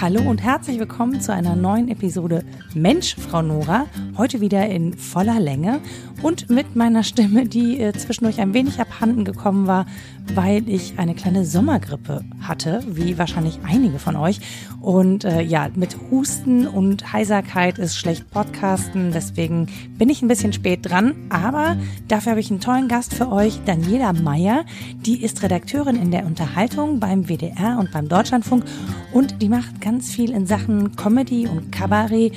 Hallo und herzlich willkommen zu einer neuen Episode Mensch, Frau Nora. Heute wieder in voller Länge und mit meiner Stimme, die äh, zwischendurch ein wenig abhanden gekommen war, weil ich eine kleine Sommergrippe hatte, wie wahrscheinlich einige von euch. Und äh, ja, mit Husten und Heiserkeit ist schlecht Podcasten, deswegen bin ich ein bisschen spät dran. Aber dafür habe ich einen tollen Gast für euch, Daniela Meyer. Die ist Redakteurin in der Unterhaltung beim WDR und beim Deutschlandfunk und die macht ganz viel in Sachen Comedy und Kabarett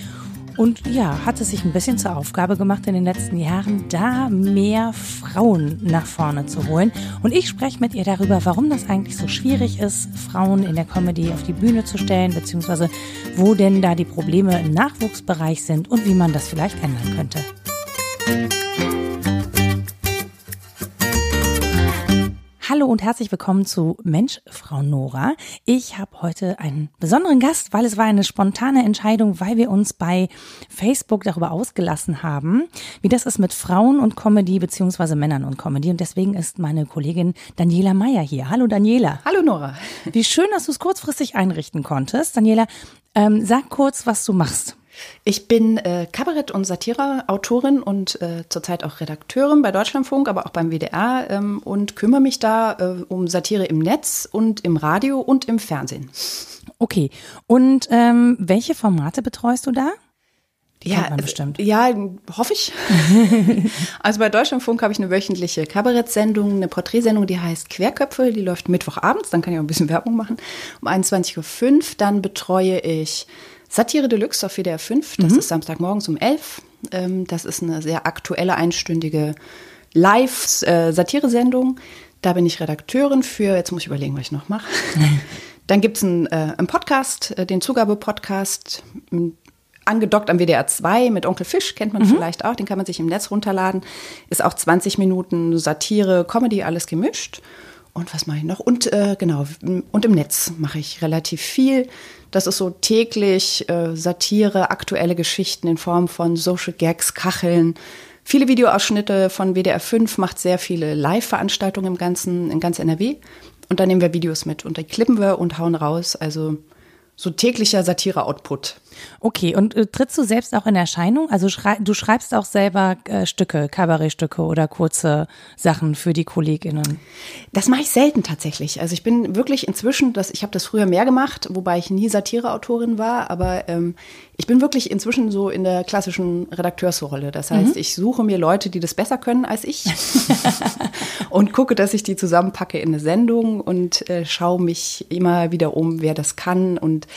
und ja, hat es sich ein bisschen zur Aufgabe gemacht in den letzten Jahren, da mehr Frauen nach vorne zu holen. Und ich spreche mit ihr darüber, warum das eigentlich so schwierig ist, Frauen in der Comedy auf die Bühne zu stellen, beziehungsweise wo denn da die Probleme im Nachwuchsbereich sind und wie man das vielleicht ändern könnte. Hallo und herzlich willkommen zu Mensch, Frau Nora. Ich habe heute einen besonderen Gast, weil es war eine spontane Entscheidung, weil wir uns bei Facebook darüber ausgelassen haben, wie das ist mit Frauen und Comedy beziehungsweise Männern und Comedy. Und deswegen ist meine Kollegin Daniela Meyer hier. Hallo Daniela. Hallo Nora. Wie schön, dass du es kurzfristig einrichten konntest. Daniela, ähm, sag kurz, was du machst. Ich bin äh, Kabarett- und Satire-Autorin und äh, zurzeit auch Redakteurin bei Deutschlandfunk, aber auch beim WDR ähm, und kümmere mich da äh, um Satire im Netz und im Radio und im Fernsehen. Okay. Und ähm, welche Formate betreust du da? Die ja, bestimmt. Ja, hoffe ich. also bei Deutschlandfunk habe ich eine wöchentliche Kabarettsendung, eine Porträtsendung, die heißt Querköpfe. Die läuft Mittwochabends, dann kann ich auch ein bisschen Werbung machen. Um 21.05 Uhr. Dann betreue ich Satire Deluxe auf WDR 5, das mhm. ist Samstagmorgens um 11. Ähm, das ist eine sehr aktuelle, einstündige Live-Satire-Sendung. Da bin ich Redakteurin für, jetzt muss ich überlegen, was ich noch mache. Dann gibt es einen, äh, einen Podcast, äh, den Zugabe-Podcast, angedockt am WDR 2 mit Onkel Fisch, kennt man mhm. vielleicht auch, den kann man sich im Netz runterladen. Ist auch 20 Minuten Satire, Comedy, alles gemischt. Und was mache ich noch? Und äh, genau, und im Netz mache ich relativ viel. Das ist so täglich äh, Satire, aktuelle Geschichten in Form von Social Gags, Kacheln. Viele Videoausschnitte von WDR 5 macht sehr viele Live-Veranstaltungen im ganzen, in ganz NRW. Und dann nehmen wir Videos mit und die klippen wir und hauen raus. Also so täglicher Satire-Output. Okay, und äh, trittst du selbst auch in Erscheinung? Also schrei du schreibst auch selber äh, Stücke, Kabarettstücke oder kurze Sachen für die KollegInnen? Das mache ich selten tatsächlich. Also ich bin wirklich inzwischen, das, ich habe das früher mehr gemacht, wobei ich nie Satireautorin war, aber ähm, ich bin wirklich inzwischen so in der klassischen Redakteursrolle. Das heißt, mhm. ich suche mir Leute, die das besser können als ich und gucke, dass ich die zusammenpacke in eine Sendung und äh, schaue mich immer wieder um, wer das kann. Und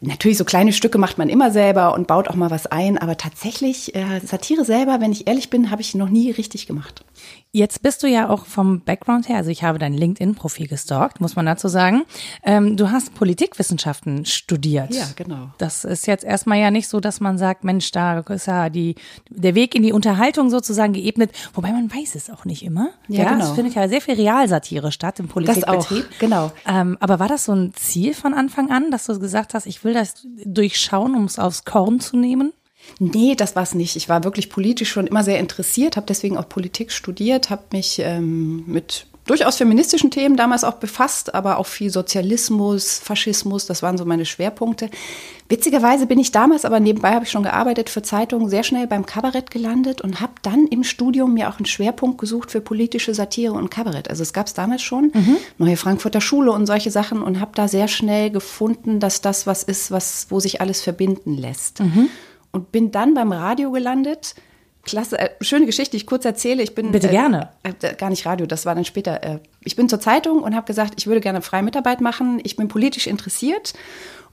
natürlich so kleine Stücke macht man immer selber und baut auch mal was ein. Aber tatsächlich, äh, Satire selber, wenn ich ehrlich bin, habe ich noch nie richtig gemacht. Jetzt bist du ja auch vom Background her, also ich habe dein LinkedIn-Profil gestalkt, muss man dazu sagen. Ähm, du hast Politikwissenschaften studiert. Ja, genau. Das ist jetzt erstmal ja nicht so, dass man sagt, Mensch, da ist ja die, der Weg in die Unterhaltung sozusagen geebnet, wobei man weiß es auch nicht immer. Ja, ja genau. Es findet ja sehr viel Realsatire statt im Politikbetrieb. Das auch, genau. Ähm, aber war das so ein Ziel von Anfang an, dass du gesagt hast, ich will das durchschauen, um es aufs Korn zu nehmen? Nee, das war es nicht. Ich war wirklich politisch schon immer sehr interessiert, habe deswegen auch Politik studiert, habe mich ähm, mit durchaus feministischen Themen damals auch befasst, aber auch viel Sozialismus, Faschismus, das waren so meine Schwerpunkte. Witzigerweise bin ich damals, aber nebenbei habe ich schon gearbeitet für Zeitungen, sehr schnell beim Kabarett gelandet und habe dann im Studium mir auch einen Schwerpunkt gesucht für politische Satire und Kabarett. Also es gab es damals schon, mhm. neue Frankfurter Schule und solche Sachen und habe da sehr schnell gefunden, dass das was ist, was, wo sich alles verbinden lässt. Mhm und bin dann beim Radio gelandet. Klasse, äh, schöne Geschichte, die ich kurz erzähle. Ich bin bitte äh, gerne. Äh, gar nicht Radio, das war dann später. Äh, ich bin zur Zeitung und habe gesagt, ich würde gerne freie Mitarbeit machen. Ich bin politisch interessiert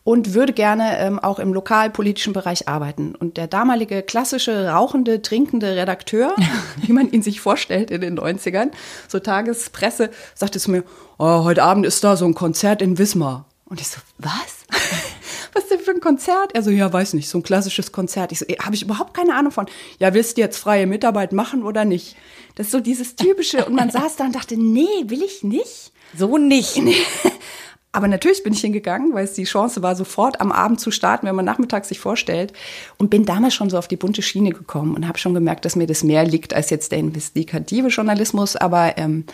und würde gerne ähm, auch im lokalpolitischen Bereich arbeiten. Und der damalige klassische rauchende, trinkende Redakteur, wie man ihn sich vorstellt in den 90ern, so Tagespresse, sagte zu mir, oh, heute Abend ist da so ein Konzert in Wismar. Und ich so, was? was ist denn für ein Konzert? Er so, ja, weiß nicht, so ein klassisches Konzert. Ich so, habe ich überhaupt keine Ahnung von. Ja, willst du jetzt freie Mitarbeit machen oder nicht? Das ist so dieses typische. Und man saß da und dachte, nee, will ich nicht. So nicht. Nee. Aber natürlich bin ich hingegangen, weil es die Chance war, sofort am Abend zu starten, wenn man nachmittags sich vorstellt. Und bin damals schon so auf die bunte Schiene gekommen und habe schon gemerkt, dass mir das mehr liegt als jetzt der investigative Journalismus. Aber ähm,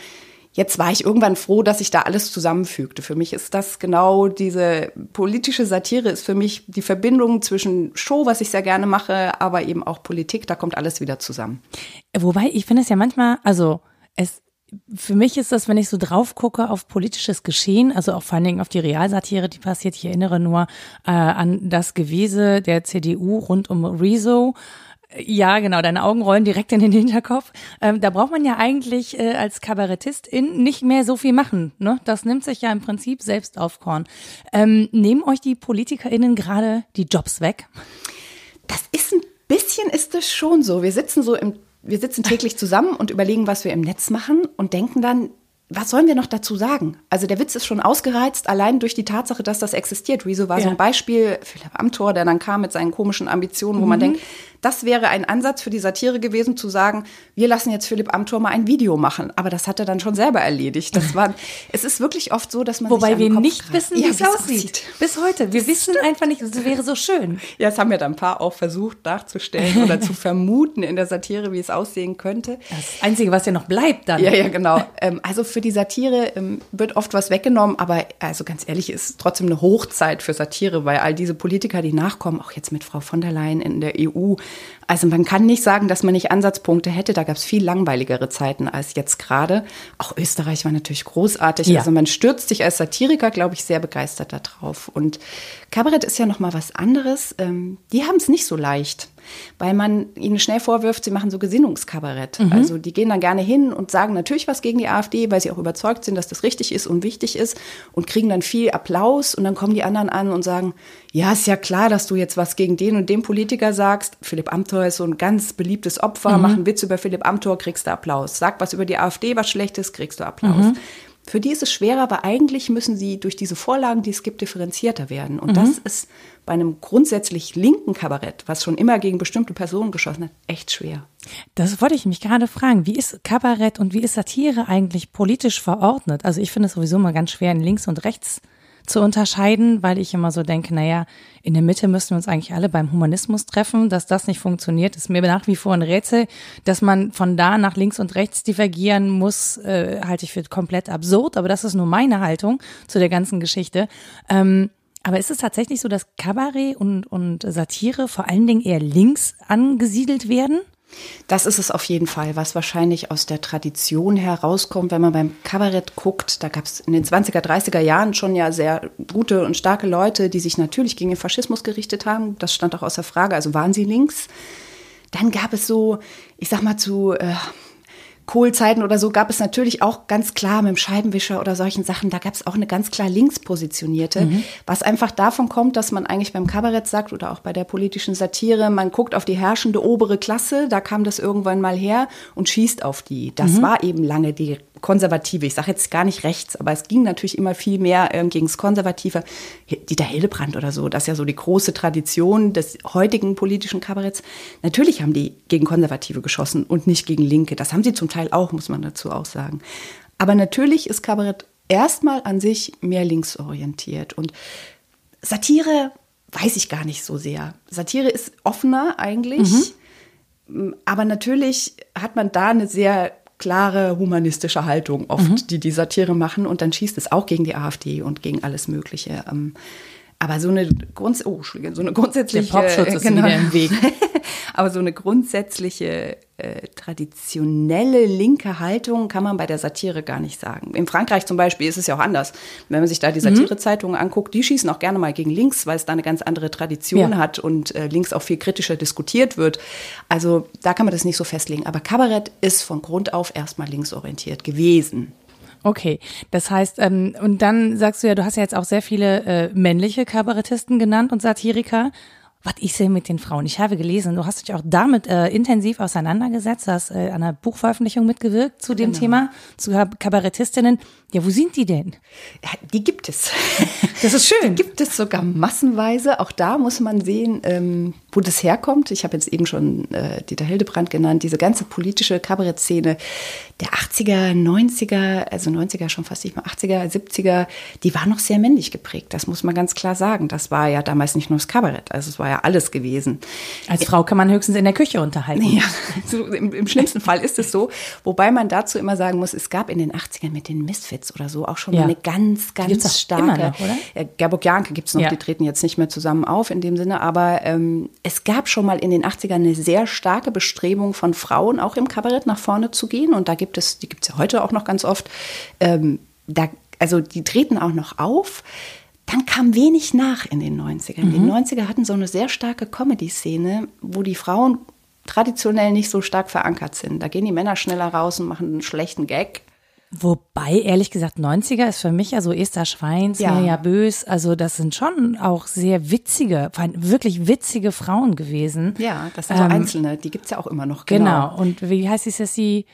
Jetzt war ich irgendwann froh, dass sich da alles zusammenfügte. Für mich ist das genau diese politische Satire ist für mich die Verbindung zwischen Show, was ich sehr gerne mache, aber eben auch Politik. Da kommt alles wieder zusammen. Wobei ich finde es ja manchmal, also es für mich ist das, wenn ich so drauf gucke auf politisches Geschehen, also auch vor allen Dingen auf die Realsatire, die passiert. Ich erinnere nur äh, an das Gewese der CDU rund um Rezo ja, genau, deine Augen rollen direkt in den Hinterkopf. Ähm, da braucht man ja eigentlich äh, als Kabarettistin nicht mehr so viel machen. Ne? Das nimmt sich ja im Prinzip selbst auf Korn. Ähm, nehmen euch die PolitikerInnen gerade die Jobs weg? Das ist ein bisschen ist es schon so. Wir sitzen so im, wir sitzen täglich zusammen und überlegen, was wir im Netz machen und denken dann, was sollen wir noch dazu sagen? Also der Witz ist schon ausgereizt, allein durch die Tatsache, dass das existiert. Rezo war ja. so ein Beispiel, Philipp Amthor, der dann kam mit seinen komischen Ambitionen, wo mhm. man denkt, das wäre ein Ansatz für die Satire gewesen, zu sagen, wir lassen jetzt Philipp Amthor mal ein Video machen. Aber das hat er dann schon selber erledigt. Das war, es ist wirklich oft so, dass man Wobei wir nicht greift. wissen, wie ja, es aussieht. Bis heute. Wir wissen einfach nicht, es wäre so schön. Ja, es haben ja dann ein paar auch versucht nachzustellen oder zu vermuten in der Satire, wie es aussehen könnte. Das Einzige, was ja noch bleibt dann. Ja, ja, genau. Ähm, also für die Satire ähm, wird oft was weggenommen, aber also ganz ehrlich, ist trotzdem eine Hochzeit für Satire, weil all diese Politiker, die nachkommen, auch jetzt mit Frau von der Leyen in der EU, also man kann nicht sagen, dass man nicht Ansatzpunkte hätte. Da gab es viel langweiligere Zeiten als jetzt gerade. Auch Österreich war natürlich großartig. Ja. Also man stürzt sich als Satiriker, glaube ich, sehr begeistert darauf. Und Kabarett ist ja noch mal was anderes. Ähm, die haben es nicht so leicht weil man ihnen schnell vorwirft, sie machen so Gesinnungskabarett. Mhm. Also die gehen dann gerne hin und sagen natürlich was gegen die AfD, weil sie auch überzeugt sind, dass das richtig ist und wichtig ist und kriegen dann viel Applaus und dann kommen die anderen an und sagen, ja, ist ja klar, dass du jetzt was gegen den und den Politiker sagst. Philipp Amthor ist so ein ganz beliebtes Opfer, mhm. mach einen Witz über Philipp Amthor, kriegst du Applaus. Sag was über die AfD, was Schlechtes, kriegst du Applaus. Mhm. Für die ist es schwerer, aber eigentlich müssen sie durch diese Vorlagen, die es gibt, differenzierter werden. Und mhm. das ist bei einem grundsätzlich linken Kabarett, was schon immer gegen bestimmte Personen geschossen hat, echt schwer. Das wollte ich mich gerade fragen. Wie ist Kabarett und wie ist Satire eigentlich politisch verordnet? Also ich finde es sowieso mal ganz schwer in links und rechts zu unterscheiden, weil ich immer so denke, naja, in der Mitte müssen wir uns eigentlich alle beim Humanismus treffen. Dass das nicht funktioniert, ist mir nach wie vor ein Rätsel. Dass man von da nach links und rechts divergieren muss, äh, halte ich für komplett absurd. Aber das ist nur meine Haltung zu der ganzen Geschichte. Ähm, aber ist es tatsächlich so, dass Kabarett und, und Satire vor allen Dingen eher links angesiedelt werden? Das ist es auf jeden Fall, was wahrscheinlich aus der Tradition herauskommt, wenn man beim Kabarett guckt. Da gab es in den 20er, 30er Jahren schon ja sehr gute und starke Leute, die sich natürlich gegen den Faschismus gerichtet haben. Das stand auch außer Frage. Also waren sie links. Dann gab es so, ich sag mal, zu äh, Kohlzeiten oder so gab es natürlich auch ganz klar mit dem Scheibenwischer oder solchen Sachen, da gab es auch eine ganz klar linkspositionierte, mhm. was einfach davon kommt, dass man eigentlich beim Kabarett sagt oder auch bei der politischen Satire, man guckt auf die herrschende obere Klasse, da kam das irgendwann mal her und schießt auf die. Das mhm. war eben lange die Konservative, ich sage jetzt gar nicht rechts, aber es ging natürlich immer viel mehr ähm, gegen das Konservative. Dieter Hildebrand oder so, das ist ja so die große Tradition des heutigen politischen Kabaretts. Natürlich haben die gegen Konservative geschossen und nicht gegen Linke. Das haben sie zum Teil auch, muss man dazu auch sagen. Aber natürlich ist Kabarett erstmal an sich mehr linksorientiert. Und Satire weiß ich gar nicht so sehr. Satire ist offener eigentlich. Mhm. Aber natürlich hat man da eine sehr klare humanistische Haltung oft, mhm. die die Satire machen. Und dann schießt es auch gegen die AfD und gegen alles Mögliche. Ähm, aber so eine, Grunds oh, so eine grundsätzliche. Der Popschutz ist genau, wieder im Weg. aber so eine grundsätzliche äh, traditionelle linke Haltung kann man bei der Satire gar nicht sagen. In Frankreich zum Beispiel ist es ja auch anders. Wenn man sich da die mhm. Satirezeitungen anguckt, die schießen auch gerne mal gegen links, weil es da eine ganz andere Tradition ja. hat und äh, links auch viel kritischer diskutiert wird. Also da kann man das nicht so festlegen. Aber Kabarett ist von Grund auf erstmal linksorientiert gewesen. Okay, das heißt, ähm, und dann sagst du ja, du hast ja jetzt auch sehr viele äh, männliche Kabarettisten genannt und Satiriker. Was ich sehe mit den Frauen? Ich habe gelesen, du hast dich auch damit äh, intensiv auseinandergesetzt, hast äh, an einer Buchveröffentlichung mitgewirkt zu dem genau. Thema, zu Kabarettistinnen. Ja, wo sind die denn? Ja, die gibt es. Das ist schön. Die gibt es sogar massenweise. Auch da muss man sehen, ähm, wo das herkommt. Ich habe jetzt eben schon äh, Dieter Hildebrand genannt, diese ganze politische Kabarettszene der 80er, 90er, also 90er schon fast nicht mehr, 80er, 70er, die war noch sehr männlich geprägt. Das muss man ganz klar sagen. Das war ja damals nicht nur das Kabarett, also es war ja alles gewesen. Als Frau kann man höchstens in der Küche unterhalten. Ja, so im, im, schlimmsten Fall ist es so. Wobei man dazu immer sagen muss, es gab in den 80ern mit den Misfits oder so auch schon ja. eine ganz, ganz gibt's starke. Immer noch, oder? Ja, Gerburg Janke gibt es noch, ja. die treten jetzt nicht mehr zusammen auf in dem Sinne, aber ähm, es gab schon mal in den 80ern eine sehr starke Bestrebung von Frauen, auch im Kabarett nach vorne zu gehen. Und da gibt es, die gibt es ja heute auch noch ganz oft, ähm, da, also die treten auch noch auf. Dann kam wenig nach in den 90ern. Mhm. Die 90er hatten so eine sehr starke Comedy-Szene, wo die Frauen traditionell nicht so stark verankert sind. Da gehen die Männer schneller raus und machen einen schlechten Gag. Wobei, ehrlich gesagt, 90er ist für mich ja so Esther Schweins, ja. Mirja Bös, also das sind schon auch sehr witzige, wirklich witzige Frauen gewesen. Ja, das sind so ähm, Einzelne, die gibt's ja auch immer noch. Genau. genau. und wie heißt es jetzt die?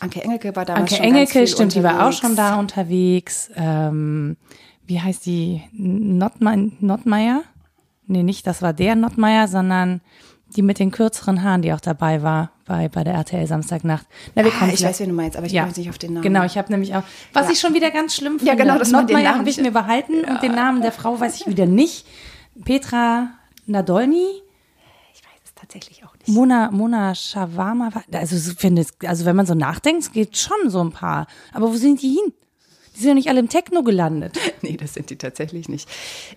Anke Engelke war damals Anke schon Engelke, stimmt, unterwegs. die war auch schon da unterwegs. Ähm, wie heißt die? Nottmeier? Nee, nicht, das war der Nottmeier, sondern die mit den kürzeren Haaren, die auch dabei war bei, bei der RTL Samstagnacht. Na, wir ah, ich weiß, wen du meinst, aber ich ja. komme nicht auf den Namen. Genau, ich habe nämlich auch, was ja. ich schon wieder ganz schlimm finde. Ja, genau, das Nordmeier habe ich mir behalten ja. und den Namen der Frau weiß ich wieder nicht. Petra Nadolny. Ich weiß es tatsächlich auch nicht. Mona, Mona Shawarma. Also, finde, also wenn man so nachdenkt, es geht schon so ein paar. Aber wo sind die hin? Die sind ja nicht alle im Techno gelandet. nee, das sind die tatsächlich nicht.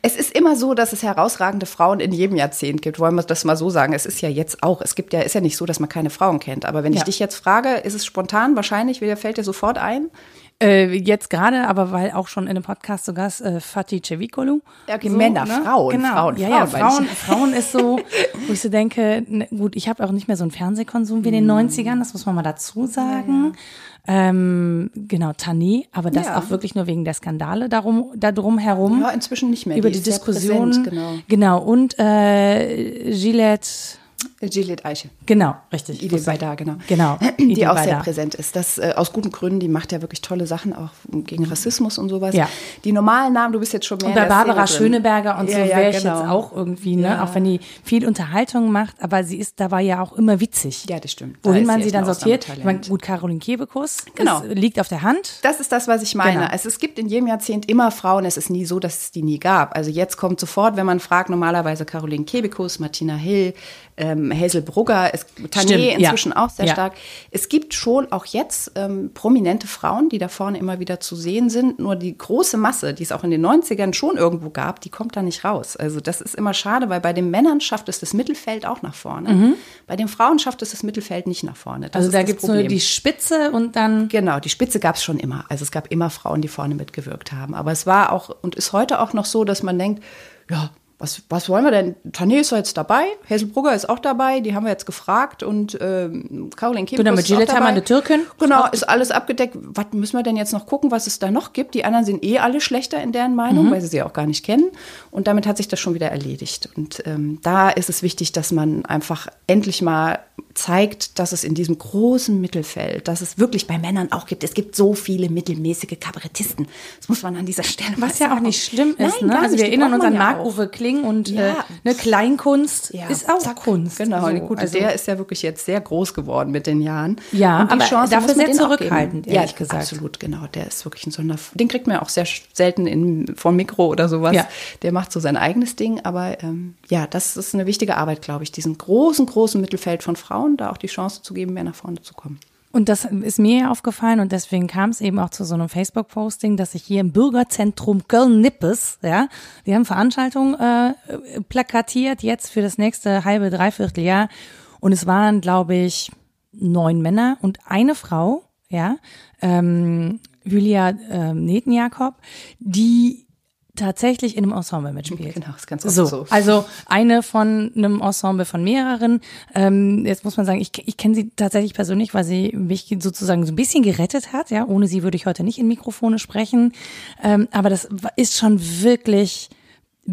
Es ist immer so, dass es herausragende Frauen in jedem Jahrzehnt gibt. Wollen wir das mal so sagen? Es ist ja jetzt auch. Es gibt ja, ist ja nicht so, dass man keine Frauen kennt. Aber wenn ja. ich dich jetzt frage, ist es spontan wahrscheinlich, fällt dir sofort ein? Äh, jetzt gerade, aber weil auch schon in einem Podcast Gast äh, Fatih Cevicolu. Okay, so, Männer, ne? Frauen, genau. Frauen, ja, ja, Frauen, Frauen ist so, wo ich so denke, ne, gut, ich habe auch nicht mehr so einen Fernsehkonsum wie in den 90ern, das muss man mal dazu sagen. Ja, ja. Ähm, genau, Tani, aber das ja. auch wirklich nur wegen der Skandale darum, da drum herum. Ja, inzwischen nicht mehr. Über die, die Diskussion. Genau. genau. Und äh, Gillette Gillette Eiche. Genau, richtig. Idee bei da, genau. Genau. Die auch sehr präsent ist. Das äh, aus guten Gründen, die macht ja wirklich tolle Sachen auch gegen Rassismus und sowas. Ja. Die normalen Namen, du bist jetzt schon mehr. Und bei Barbara Schöneberger und ja, so ja, wäre ich genau. jetzt auch irgendwie, ne? Ja. Auch wenn die viel Unterhaltung macht, aber sie ist dabei ja auch immer witzig. Ja, das stimmt. Wohin da man sie dann sortiert. Ich meine, gut, Caroline Kebekus. Genau. liegt auf der Hand. Das ist das, was ich meine. Genau. Es, es gibt in jedem Jahrzehnt immer Frauen. Es ist nie so, dass es die nie gab. Also jetzt kommt sofort, wenn man fragt, normalerweise Caroline Kebekus, Martina Hill, ähm, Hazel Brugger, es, Tané inzwischen ja. auch sehr ja. stark. Es gibt schon auch jetzt ähm, prominente Frauen, die da vorne immer wieder zu sehen sind. Nur die große Masse, die es auch in den 90ern schon irgendwo gab, die kommt da nicht raus. Also das ist immer schade, weil bei den Männern schafft es das Mittelfeld auch nach vorne. Mhm. Bei den Frauen schafft es das Mittelfeld nicht nach vorne. Das also da gibt es nur die Spitze und dann. Genau, die Spitze gab es schon immer. Also es gab immer Frauen, die vorne mitgewirkt haben. Aber es war auch und ist heute auch noch so, dass man denkt, ja, was, was wollen wir denn? Tané ist jetzt dabei, Hazelbrugger ist auch dabei, die haben wir jetzt gefragt und ähm, Caroline Kim genau, mit Gillette haben wir eine Türkin. Genau, ist alles abgedeckt. Was müssen wir denn jetzt noch gucken, was es da noch gibt? Die anderen sind eh alle schlechter in deren Meinung, mhm. weil sie sie auch gar nicht kennen. Und damit hat sich das schon wieder erledigt. Und ähm, da ist es wichtig, dass man einfach endlich mal zeigt, dass es in diesem großen Mittelfeld, dass es wirklich bei Männern auch gibt. Es gibt so viele mittelmäßige Kabarettisten. Das muss man an dieser Stelle Was ja auch nicht schlimm ist. Nein, ne? Also wir erinnern uns an Marc-Uwe Kling und ja. äh, eine Kleinkunst ja, ist auch zack, Kunst. Genau, so, gut, also, der ist ja wirklich jetzt sehr groß geworden mit den Jahren. Ja, aber Chance dafür sehr zurückhaltend, ehrlich ja, gesagt. absolut, genau. Der ist wirklich ein Sonder... Den kriegt man auch sehr selten in, vom Mikro oder sowas. Ja. Der macht so sein eigenes Ding. Aber ähm, ja, das ist eine wichtige Arbeit, glaube ich, diesen großen, großen Mittelfeld von Frauen da auch die Chance zu geben, mehr nach vorne zu kommen. Und das ist mir aufgefallen und deswegen kam es eben auch zu so einem Facebook-Posting, dass ich hier im Bürgerzentrum Köln-Nippes, ja, die haben Veranstaltungen äh, plakatiert jetzt für das nächste halbe, dreiviertel Jahr. Und es waren, glaube ich, neun Männer und eine Frau, ja, ähm, Julia äh, Netenjakob, die tatsächlich in einem Ensemble mitspielt. Genau, ist ganz so, so. Also eine von einem Ensemble von mehreren. Ähm, jetzt muss man sagen, ich, ich kenne sie tatsächlich persönlich, weil sie mich sozusagen so ein bisschen gerettet hat. Ja, ohne sie würde ich heute nicht in Mikrofone sprechen. Ähm, aber das ist schon wirklich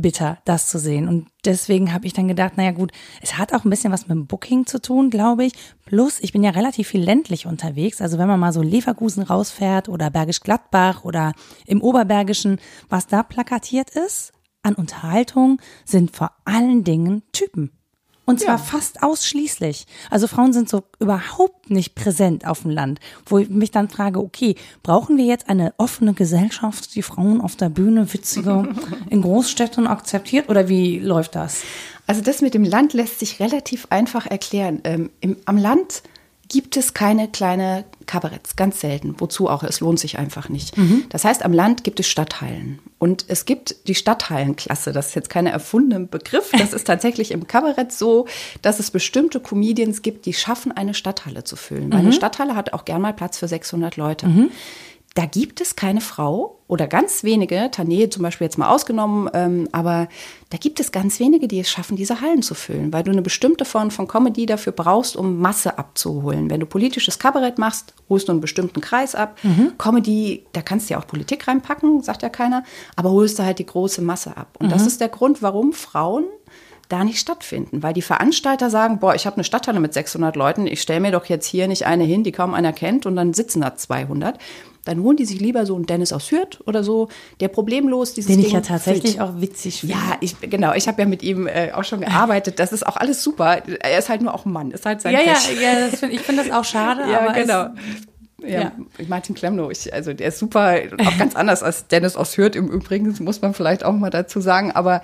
bitter, das zu sehen. Und deswegen habe ich dann gedacht, naja gut, es hat auch ein bisschen was mit dem Booking zu tun, glaube ich. Plus, ich bin ja relativ viel ländlich unterwegs. Also wenn man mal so Leverkusen rausfährt oder Bergisch Gladbach oder im Oberbergischen, was da plakatiert ist an Unterhaltung, sind vor allen Dingen Typen. Und zwar ja. fast ausschließlich. Also Frauen sind so überhaupt nicht präsent auf dem Land, wo ich mich dann frage, okay, brauchen wir jetzt eine offene Gesellschaft, die Frauen auf der Bühne witziger in Großstädten akzeptiert oder wie läuft das? Also das mit dem Land lässt sich relativ einfach erklären. Ähm, im, am Land gibt es keine kleine Kabaretts, ganz selten. Wozu auch? Es lohnt sich einfach nicht. Mhm. Das heißt, am Land gibt es Stadthallen. Und es gibt die Stadthallenklasse. Das ist jetzt kein erfundener Begriff. Das ist tatsächlich im Kabarett so, dass es bestimmte Comedians gibt, die schaffen, eine Stadthalle zu füllen. Mhm. Eine Stadthalle hat auch gern mal Platz für 600 Leute. Mhm da gibt es keine Frau oder ganz wenige, Tané zum Beispiel jetzt mal ausgenommen, ähm, aber da gibt es ganz wenige, die es schaffen, diese Hallen zu füllen, weil du eine bestimmte Form von Comedy dafür brauchst, um Masse abzuholen. Wenn du politisches Kabarett machst, holst du einen bestimmten Kreis ab. Mhm. Comedy, da kannst du ja auch Politik reinpacken, sagt ja keiner, aber holst du halt die große Masse ab. Und mhm. das ist der Grund, warum Frauen da nicht stattfinden, weil die Veranstalter sagen, boah, ich habe eine Stadthalle mit 600 Leuten, ich stelle mir doch jetzt hier nicht eine hin, die kaum einer kennt und dann sitzen da 200 dann holen die sich lieber so einen Dennis aus Hürth oder so, der problemlos dieses Den ich Ding ja tatsächlich füllt. auch witzig finde. Ja, ich, genau, ich habe ja mit ihm äh, auch schon gearbeitet. Das ist auch alles super. Er ist halt nur auch ein Mann, ist halt sein Ja, Pech. ja, ja, find, ich finde das auch schade. ja, genau. Ja, ja, Martin Klemno, ich, also der ist super, auch ganz anders als Dennis aus Hürth im Übrigen, muss man vielleicht auch mal dazu sagen. Aber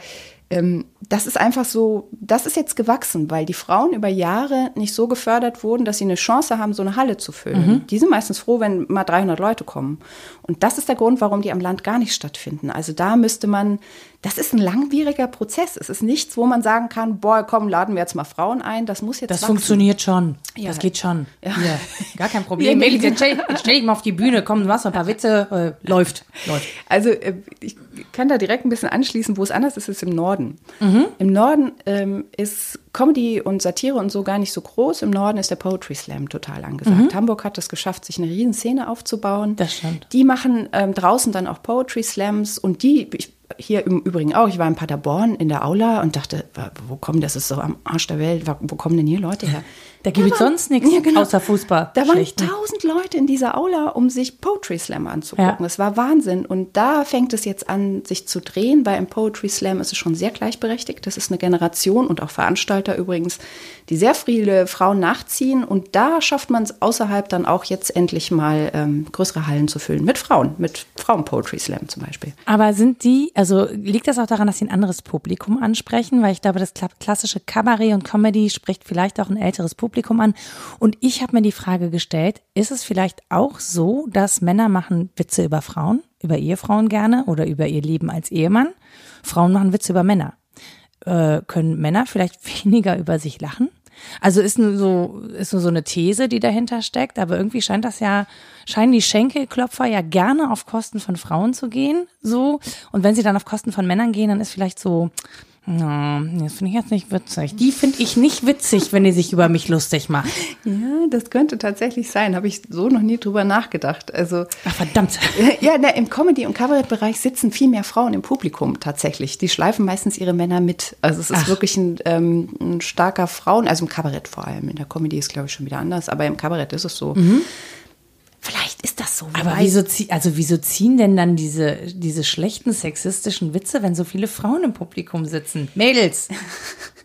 ähm, das ist einfach so, das ist jetzt gewachsen, weil die Frauen über Jahre nicht so gefördert wurden, dass sie eine Chance haben, so eine Halle zu füllen. Mhm. Die sind meistens froh, wenn mal 300 Leute kommen. Und das ist der Grund, warum die am Land gar nicht stattfinden. Also da müsste man, das ist ein langwieriger Prozess. Es ist nichts, wo man sagen kann, boah, komm, laden wir jetzt mal Frauen ein. Das muss jetzt Das wachsen. funktioniert schon. Ja. Das geht schon. Ja. ja. Gar kein Problem. Ja, jetzt stell, stell dich mal auf die Bühne, komm, du machst ein paar Witze, äh, läuft, läuft. Also äh, ich kann da direkt ein bisschen anschließen, wo es anders ist, ist im Norden. Mhm. Im Norden ähm, ist Comedy und Satire und so gar nicht so groß. Im Norden ist der Poetry Slam total angesagt. Mhm. Hamburg hat es geschafft, sich eine riesen Szene aufzubauen. Das stimmt. Die machen ähm, draußen dann auch Poetry Slams und die, ich, hier im Übrigen auch, ich war in Paderborn in der Aula und dachte, wo kommen, das ist so am Arsch der Welt, wo kommen denn hier Leute her? Da gibt es sonst nichts ja, genau. außer Fußball. Da waren tausend Leute in dieser Aula, um sich Poetry Slam anzugucken. Ja. Es war Wahnsinn. Und da fängt es jetzt an, sich zu drehen, weil im Poetry Slam ist es schon sehr gleichberechtigt. Das ist eine Generation und auch Veranstalter übrigens, die sehr viele Frauen nachziehen. Und da schafft man es außerhalb dann auch jetzt endlich mal ähm, größere Hallen zu füllen. Mit Frauen, mit Frauen-Poetry Slam zum Beispiel. Aber sind die, also liegt das auch daran, dass sie ein anderes Publikum ansprechen? Weil ich glaube, das klassische Kabarett und Comedy spricht vielleicht auch ein älteres Publikum Publikum an. Und ich habe mir die Frage gestellt, ist es vielleicht auch so, dass Männer machen Witze über Frauen, über Ehefrauen gerne oder über ihr Leben als Ehemann? Frauen machen Witze über Männer. Äh, können Männer vielleicht weniger über sich lachen? Also ist nur so, ist nur so eine These, die dahinter steckt, aber irgendwie scheint das ja, scheinen die Schenkelklopfer ja gerne auf Kosten von Frauen zu gehen, so. Und wenn sie dann auf Kosten von Männern gehen, dann ist vielleicht so, ja, das finde ich jetzt nicht witzig. Die finde ich nicht witzig, wenn die sich über mich lustig macht. Ja, das könnte tatsächlich sein. Habe ich so noch nie drüber nachgedacht. Also, Ach, verdammt. Ja, na, im Comedy- und Kabarettbereich sitzen viel mehr Frauen im Publikum tatsächlich. Die schleifen meistens ihre Männer mit. Also es ist Ach. wirklich ein, ähm, ein, starker Frauen, also im Kabarett vor allem. In der Comedy ist, glaube ich, schon wieder anders, aber im Kabarett ist es so. Mhm. So. Aber wieso, also wieso ziehen denn dann diese, diese schlechten sexistischen Witze, wenn so viele Frauen im Publikum sitzen? Mädels!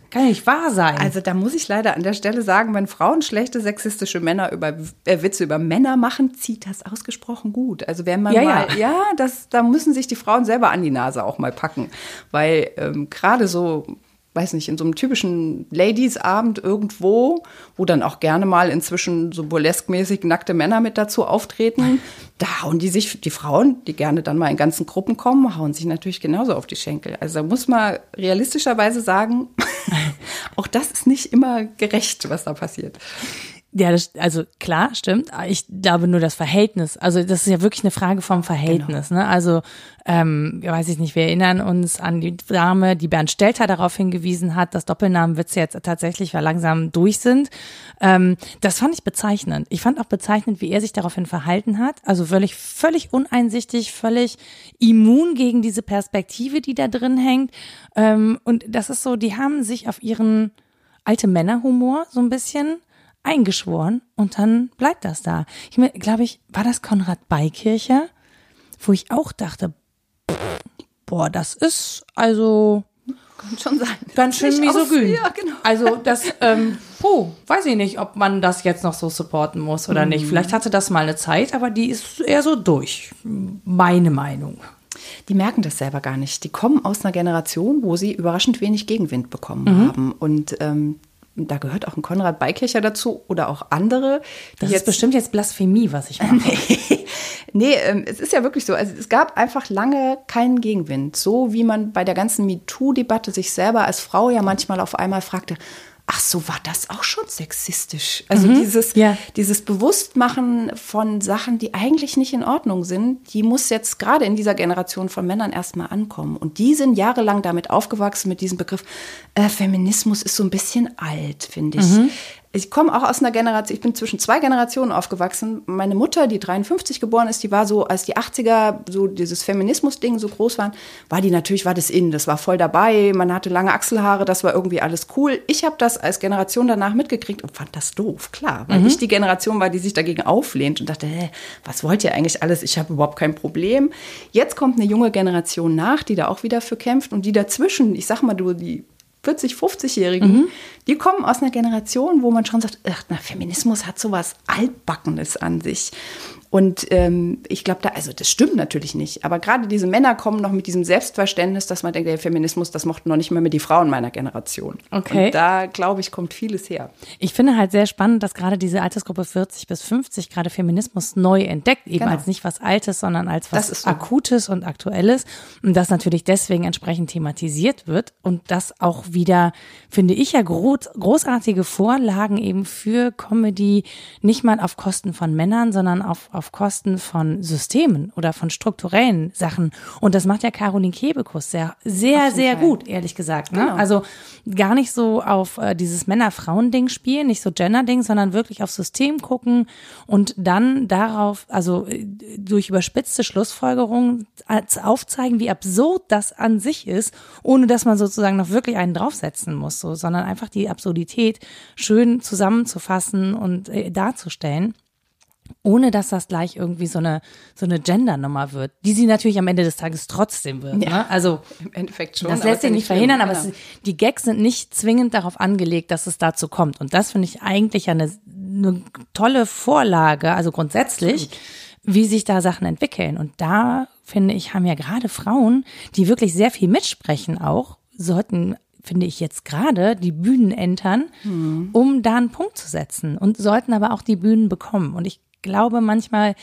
Kann nicht wahr sein. Also da muss ich leider an der Stelle sagen, wenn Frauen schlechte sexistische Männer über äh, Witze über Männer machen, zieht das ausgesprochen gut. Also wenn man ja, mal, ja, ja das, da müssen sich die Frauen selber an die Nase auch mal packen, weil ähm, gerade so weiß nicht, in so einem typischen Ladies-Abend irgendwo, wo dann auch gerne mal inzwischen so burleskmäßig nackte Männer mit dazu auftreten, da hauen die sich, die Frauen, die gerne dann mal in ganzen Gruppen kommen, hauen sich natürlich genauso auf die Schenkel. Also da muss man realistischerweise sagen, auch das ist nicht immer gerecht, was da passiert. Ja, das, also klar, stimmt. Ich glaube nur das Verhältnis. Also das ist ja wirklich eine Frage vom Verhältnis. Genau. Ne? Also ähm, weiß ich nicht, wir erinnern uns an die Dame, die Bernd Stelter darauf hingewiesen hat, dass Doppelnamenwitze jetzt tatsächlich langsam durch sind. Ähm, das fand ich bezeichnend. Ich fand auch bezeichnend, wie er sich daraufhin verhalten hat. Also völlig, völlig uneinsichtig, völlig immun gegen diese Perspektive, die da drin hängt. Ähm, und das ist so, die haben sich auf ihren alte Männerhumor so ein bisschen eingeschworen und dann bleibt das da. Ich glaube ich, war das Konrad Beikircher, wo ich auch dachte, boah, das ist also Kann schon sein. Ganz schön misogyn. Ja, genau. Also das, ähm, puh, weiß ich nicht, ob man das jetzt noch so supporten muss oder Mhm. nicht. Vielleicht hatte das mal eine Zeit, aber die ist eher so durch. Meine Meinung. Die merken das selber gar nicht. Die kommen aus einer Generation, wo sie überraschend wenig Gegenwind bekommen Mhm. haben. Und ähm, da gehört auch ein Konrad Beikircher dazu oder auch andere, Das ist bestimmt jetzt Blasphemie, was ich mache. nee, ähm, es ist ja wirklich so. Also es gab einfach lange keinen Gegenwind. So wie man bei der ganzen MeToo-Debatte sich selber als Frau ja manchmal auf einmal fragte, ach so, war das auch schon sexistisch? Also dieses, ja. dieses Bewusstmachen von Sachen, die eigentlich nicht in Ordnung sind, die muss jetzt gerade in dieser Generation von Männern erstmal ankommen. Und die sind jahrelang damit aufgewachsen, mit diesem Begriff, äh, Feminismus ist so ein bisschen alt, finde ich. Ich komme auch aus einer Generation, ich bin zwischen zwei Generationen aufgewachsen. Meine Mutter, die 53 geboren ist, die war so, als die 80er so dieses Feminismus-Ding so groß waren, war die natürlich, war das in, das war voll dabei, man hatte lange Achselhaare, das war irgendwie alles cool. Ich habe das als Generation danach mitgekriegt und fand das doof, klar, weil ich die Generation war, die sich dagegen auflehnt und dachte, hä, was wollt ihr eigentlich alles? Ich habe überhaupt kein Problem. Jetzt kommt eine junge Generation nach, die da auch wieder für kämpft und die dazwischen, ich sag mal, du, die 40, 50-Jährigen, die kommen aus einer Generation, wo man schon sagt, ach, na, Feminismus hat sowas Altbackenes an sich. Und ähm, ich glaube, da, also das stimmt natürlich nicht. Aber gerade diese Männer kommen noch mit diesem Selbstverständnis, dass man denkt, der Feminismus, das mochten noch nicht mal mehr die Frauen meiner Generation. Okay. Und da, glaube ich, kommt vieles her. Ich finde halt sehr spannend, dass gerade diese Altersgruppe 40 bis 50 gerade Feminismus neu entdeckt, eben Genau. als nicht was Altes, sondern als was so. Akutes und Aktuelles und das natürlich deswegen entsprechend thematisiert wird und das auch wieder, finde ich ja, groß, großartige Vorlagen eben für Comedy, nicht mal auf Kosten von Männern, sondern auf, auf Kosten von Systemen oder von strukturellen Sachen. Und das macht ja Caroline Kebekus sehr, sehr, sehr Fall. gut, ehrlich gesagt. Ne? Genau. Also gar nicht so auf äh, dieses Männer-Frauen-Ding spielen, nicht so Gender-Ding, sondern wirklich auf System gucken und dann darauf, also äh, durch überspitzte Schlussfolgerungen aufzeigen, wie absurd das an sich ist, ohne dass man sozusagen noch wirklich einen draufsetzen muss, so, sondern einfach die Absurdität schön zusammenzufassen und äh, darzustellen ohne dass das gleich irgendwie so eine so eine Gender-Nummer wird, die sie natürlich am Ende des Tages trotzdem wird. Ja. Ne? Also Im Endeffekt schon. das lässt sich nicht schlimm. verhindern, aber Genau. es, die Gags sind nicht zwingend darauf angelegt, dass es dazu kommt. Und das finde ich eigentlich eine, eine tolle Vorlage, also grundsätzlich, wie sich da Sachen entwickeln. Und da finde ich, haben ja gerade Frauen, die wirklich sehr viel mitsprechen auch, sollten finde ich jetzt gerade die Bühnen entern, um da einen Punkt zu setzen und sollten aber auch die Bühnen bekommen. Und ich glaube manchmal,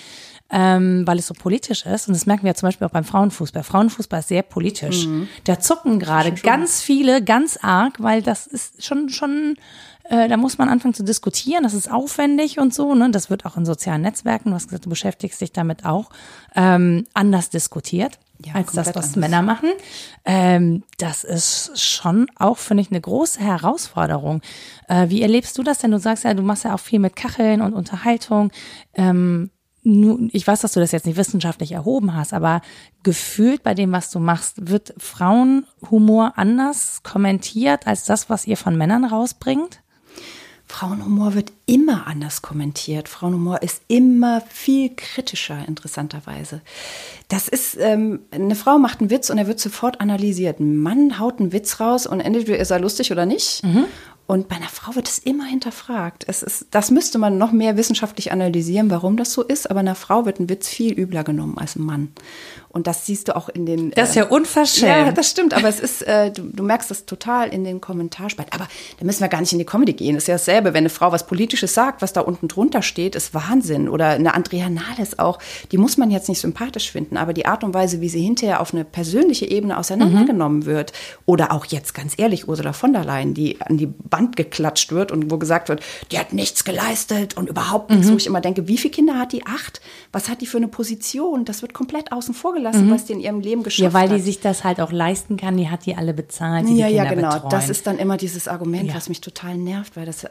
ähm, weil es so politisch ist, und das merken wir ja zum Beispiel auch beim Frauenfußball. Frauenfußball ist sehr politisch. Da zucken gerade ganz viele ganz arg, weil das ist schon, schon, äh, da muss man anfangen zu diskutieren, das ist aufwendig und so, ne? Das wird auch in sozialen Netzwerken, du hast gesagt, du beschäftigst dich damit auch, ähm, anders diskutiert. Ja, als das, was anders. Männer machen. Ähm, das ist schon auch, finde ich, eine große Herausforderung. Äh, wie erlebst du das denn? Du sagst ja, du machst ja auch viel mit Kacheln und Unterhaltung. Ähm, ich weiß, dass du das jetzt nicht wissenschaftlich erhoben hast, aber gefühlt bei dem, was du machst, wird Frauenhumor anders kommentiert als das, was ihr von Männern rausbringt? Frauenhumor wird immer anders kommentiert. Frauenhumor ist immer viel kritischer, interessanterweise. Das ist, ähm, eine Frau macht einen Witz und er wird sofort analysiert. Ein Mann haut einen Witz raus und entweder ist er lustig oder nicht. Und bei einer Frau wird es immer hinterfragt. Es ist, das müsste man noch mehr wissenschaftlich analysieren, warum das so ist. Aber einer Frau wird ein Witz viel übler genommen als ein Mann. Und das siehst du auch in den. Das ist ja unverschämt. Ja, das stimmt, aber es ist, äh, du, du merkst das total in den Kommentarspalten. Aber da müssen wir gar nicht in die Comedy gehen. Das ist ja dasselbe, wenn eine Frau was Politisches sagt, was da unten drunter steht, ist Wahnsinn. Oder eine Andrea Nahles auch, die muss man jetzt nicht sympathisch finden, aber die Art und Weise, wie sie hinterher auf eine persönliche Ebene auseinandergenommen wird. Oder auch jetzt ganz ehrlich, Ursula von der Leyen, die an die Wand geklatscht wird und wo gesagt wird, die hat nichts geleistet und überhaupt nichts, wo ich immer denke, wie viele Kinder hat die? Acht? Was hat die für eine Position? Das wird komplett außen vor gelassen, was die in ihrem Leben geschafft Ja, weil hat. die sich das halt auch leisten kann, die hat die alle bezahlt, die Ja, die ja, genau. betreuen. Das ist dann immer dieses Argument, Ja. was mich total nervt, weil das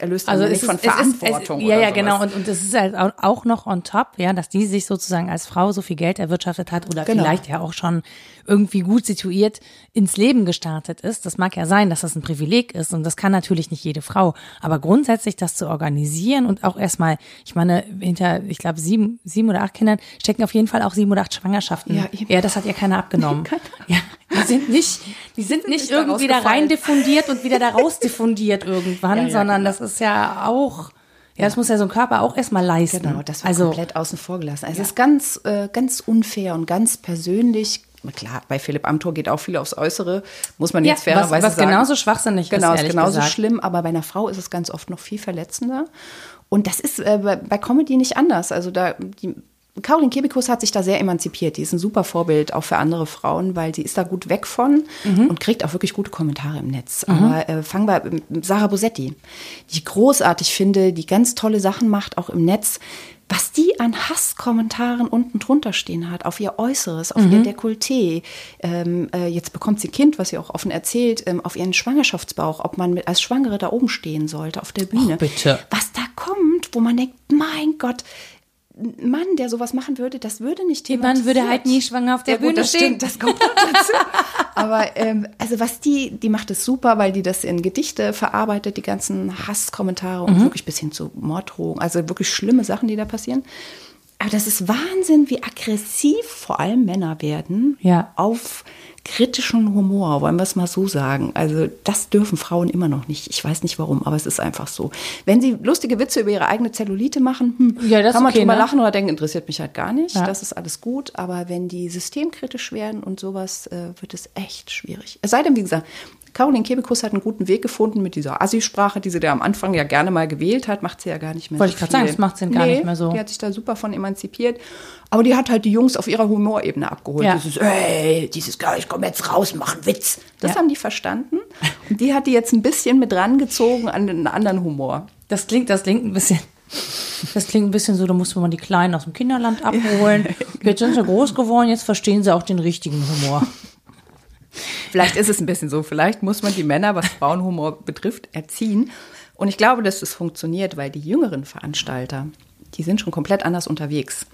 erlöst Also nicht von ist, es ist, Verantwortung. es, ja, ja, sowas. genau. Und, und das ist halt au- auch noch on top, ja, dass die sich sozusagen als Frau so viel Geld erwirtschaftet hat oder Genau. vielleicht ja auch schon irgendwie gut situiert ins Leben gestartet ist. Das mag ja sein, dass das ein Privileg ist und das kann natürlich nicht jede Frau. Aber grundsätzlich das zu organisieren und auch erstmal, ich meine, hinter, ich glaube, sieben, sieben oder acht Kindern stecken auf jeden Fall auch sieben oder acht Schwangerschaften. Ja, eben. ja das hat ja keiner abgenommen. Keiner. Ja, Die sind nicht, die sind nicht nicht irgendwie da rein diffundiert und wieder da raus diffundiert irgendwann, Ja, ja, sondern genau. das ist ja auch, ja, das muss ja so ein Körper auch erstmal leisten. Genau, das wird also, komplett außen vor gelassen. Also es ist ganz, äh, ganz unfair und ganz persönlich. Klar, bei Philipp Amthor geht auch viel aufs Äußere, muss man ja, jetzt was, fairerweise was sagen. genauso schwachsinnig Genau, ist, genauso gesagt. schlimm, aber bei einer Frau ist es ganz oft noch viel verletzender. Und das ist äh, bei, bei Comedy nicht anders. Also da, die, Caroline Kebekus hat sich da sehr emanzipiert. Die ist ein super Vorbild auch für andere Frauen, weil sie ist da gut weg von Mhm. und kriegt auch wirklich gute Kommentare im Netz. Aber äh, fangen wir mit Sarah Bosetti, die ich großartig finde, die ganz tolle Sachen macht, auch im Netz. Was die an Hasskommentaren unten drunter stehen hat, auf ihr Äußeres, auf Mhm. ihr Dekolleté. Ähm, äh, jetzt bekommt sie ein Kind, was sie auch offen erzählt, ähm, auf ihren Schwangerschaftsbauch, ob man mit, als Schwangere da oben stehen sollte auf der Bühne. Ach, bitte. Was da kommt, wo man denkt, mein Gott, Mann, der sowas machen würde, das würde nicht Der Mann würde halt nie schwanger auf der ja, gut, Bühne das stehen. Stimmt, das kommt dazu. Aber ähm, also was die, die macht es super, weil die das in Gedichte verarbeitet, die ganzen Hasskommentare Mhm. und wirklich bis hin zu Morddrohungen. Also wirklich schlimme Sachen, die da passieren. Aber das ist Wahnsinn, wie aggressiv vor allem Männer werden Ja. auf kritischen Humor, wollen wir es mal so sagen. Also das dürfen Frauen immer noch nicht. Ich weiß nicht warum, aber es ist einfach so. Wenn sie lustige Witze über ihre eigene Zellulite machen, hm, Ja, das kann man okay, drüber ne? lachen oder denken, interessiert mich halt gar nicht. Ja. Das ist alles gut. Aber wenn die systemkritisch werden und sowas, äh, wird es echt schwierig. Es sei denn, wie gesagt, Caroline Kebekus hat einen guten Weg gefunden mit dieser Assi-Sprache, die sie da am Anfang ja gerne mal gewählt hat, macht sie ja gar nicht mehr Wollte so ich grad viel. sagen, das macht sie gar nicht mehr so. Die hat sich da super von emanzipiert. Aber die hat halt die Jungs auf ihrer Humorebene abgeholt. Ja. Dieses, ey, dieses, ich komme jetzt raus, mach einen Witz. Das Ja. haben die verstanden. Und die hat die jetzt ein bisschen mit rangezogen an den anderen Humor. Das klingt, das klingt ein bisschen. Das klingt ein bisschen so, da muss man die Kleinen aus dem Kinderland abholen. Jetzt sind sie groß geworden, jetzt verstehen sie auch den richtigen Humor. Vielleicht ist es ein bisschen so. Vielleicht muss man die Männer, was Frauenhumor betrifft, erziehen. Und ich glaube, dass es funktioniert, weil die jüngeren Veranstalter, die sind schon komplett anders unterwegs.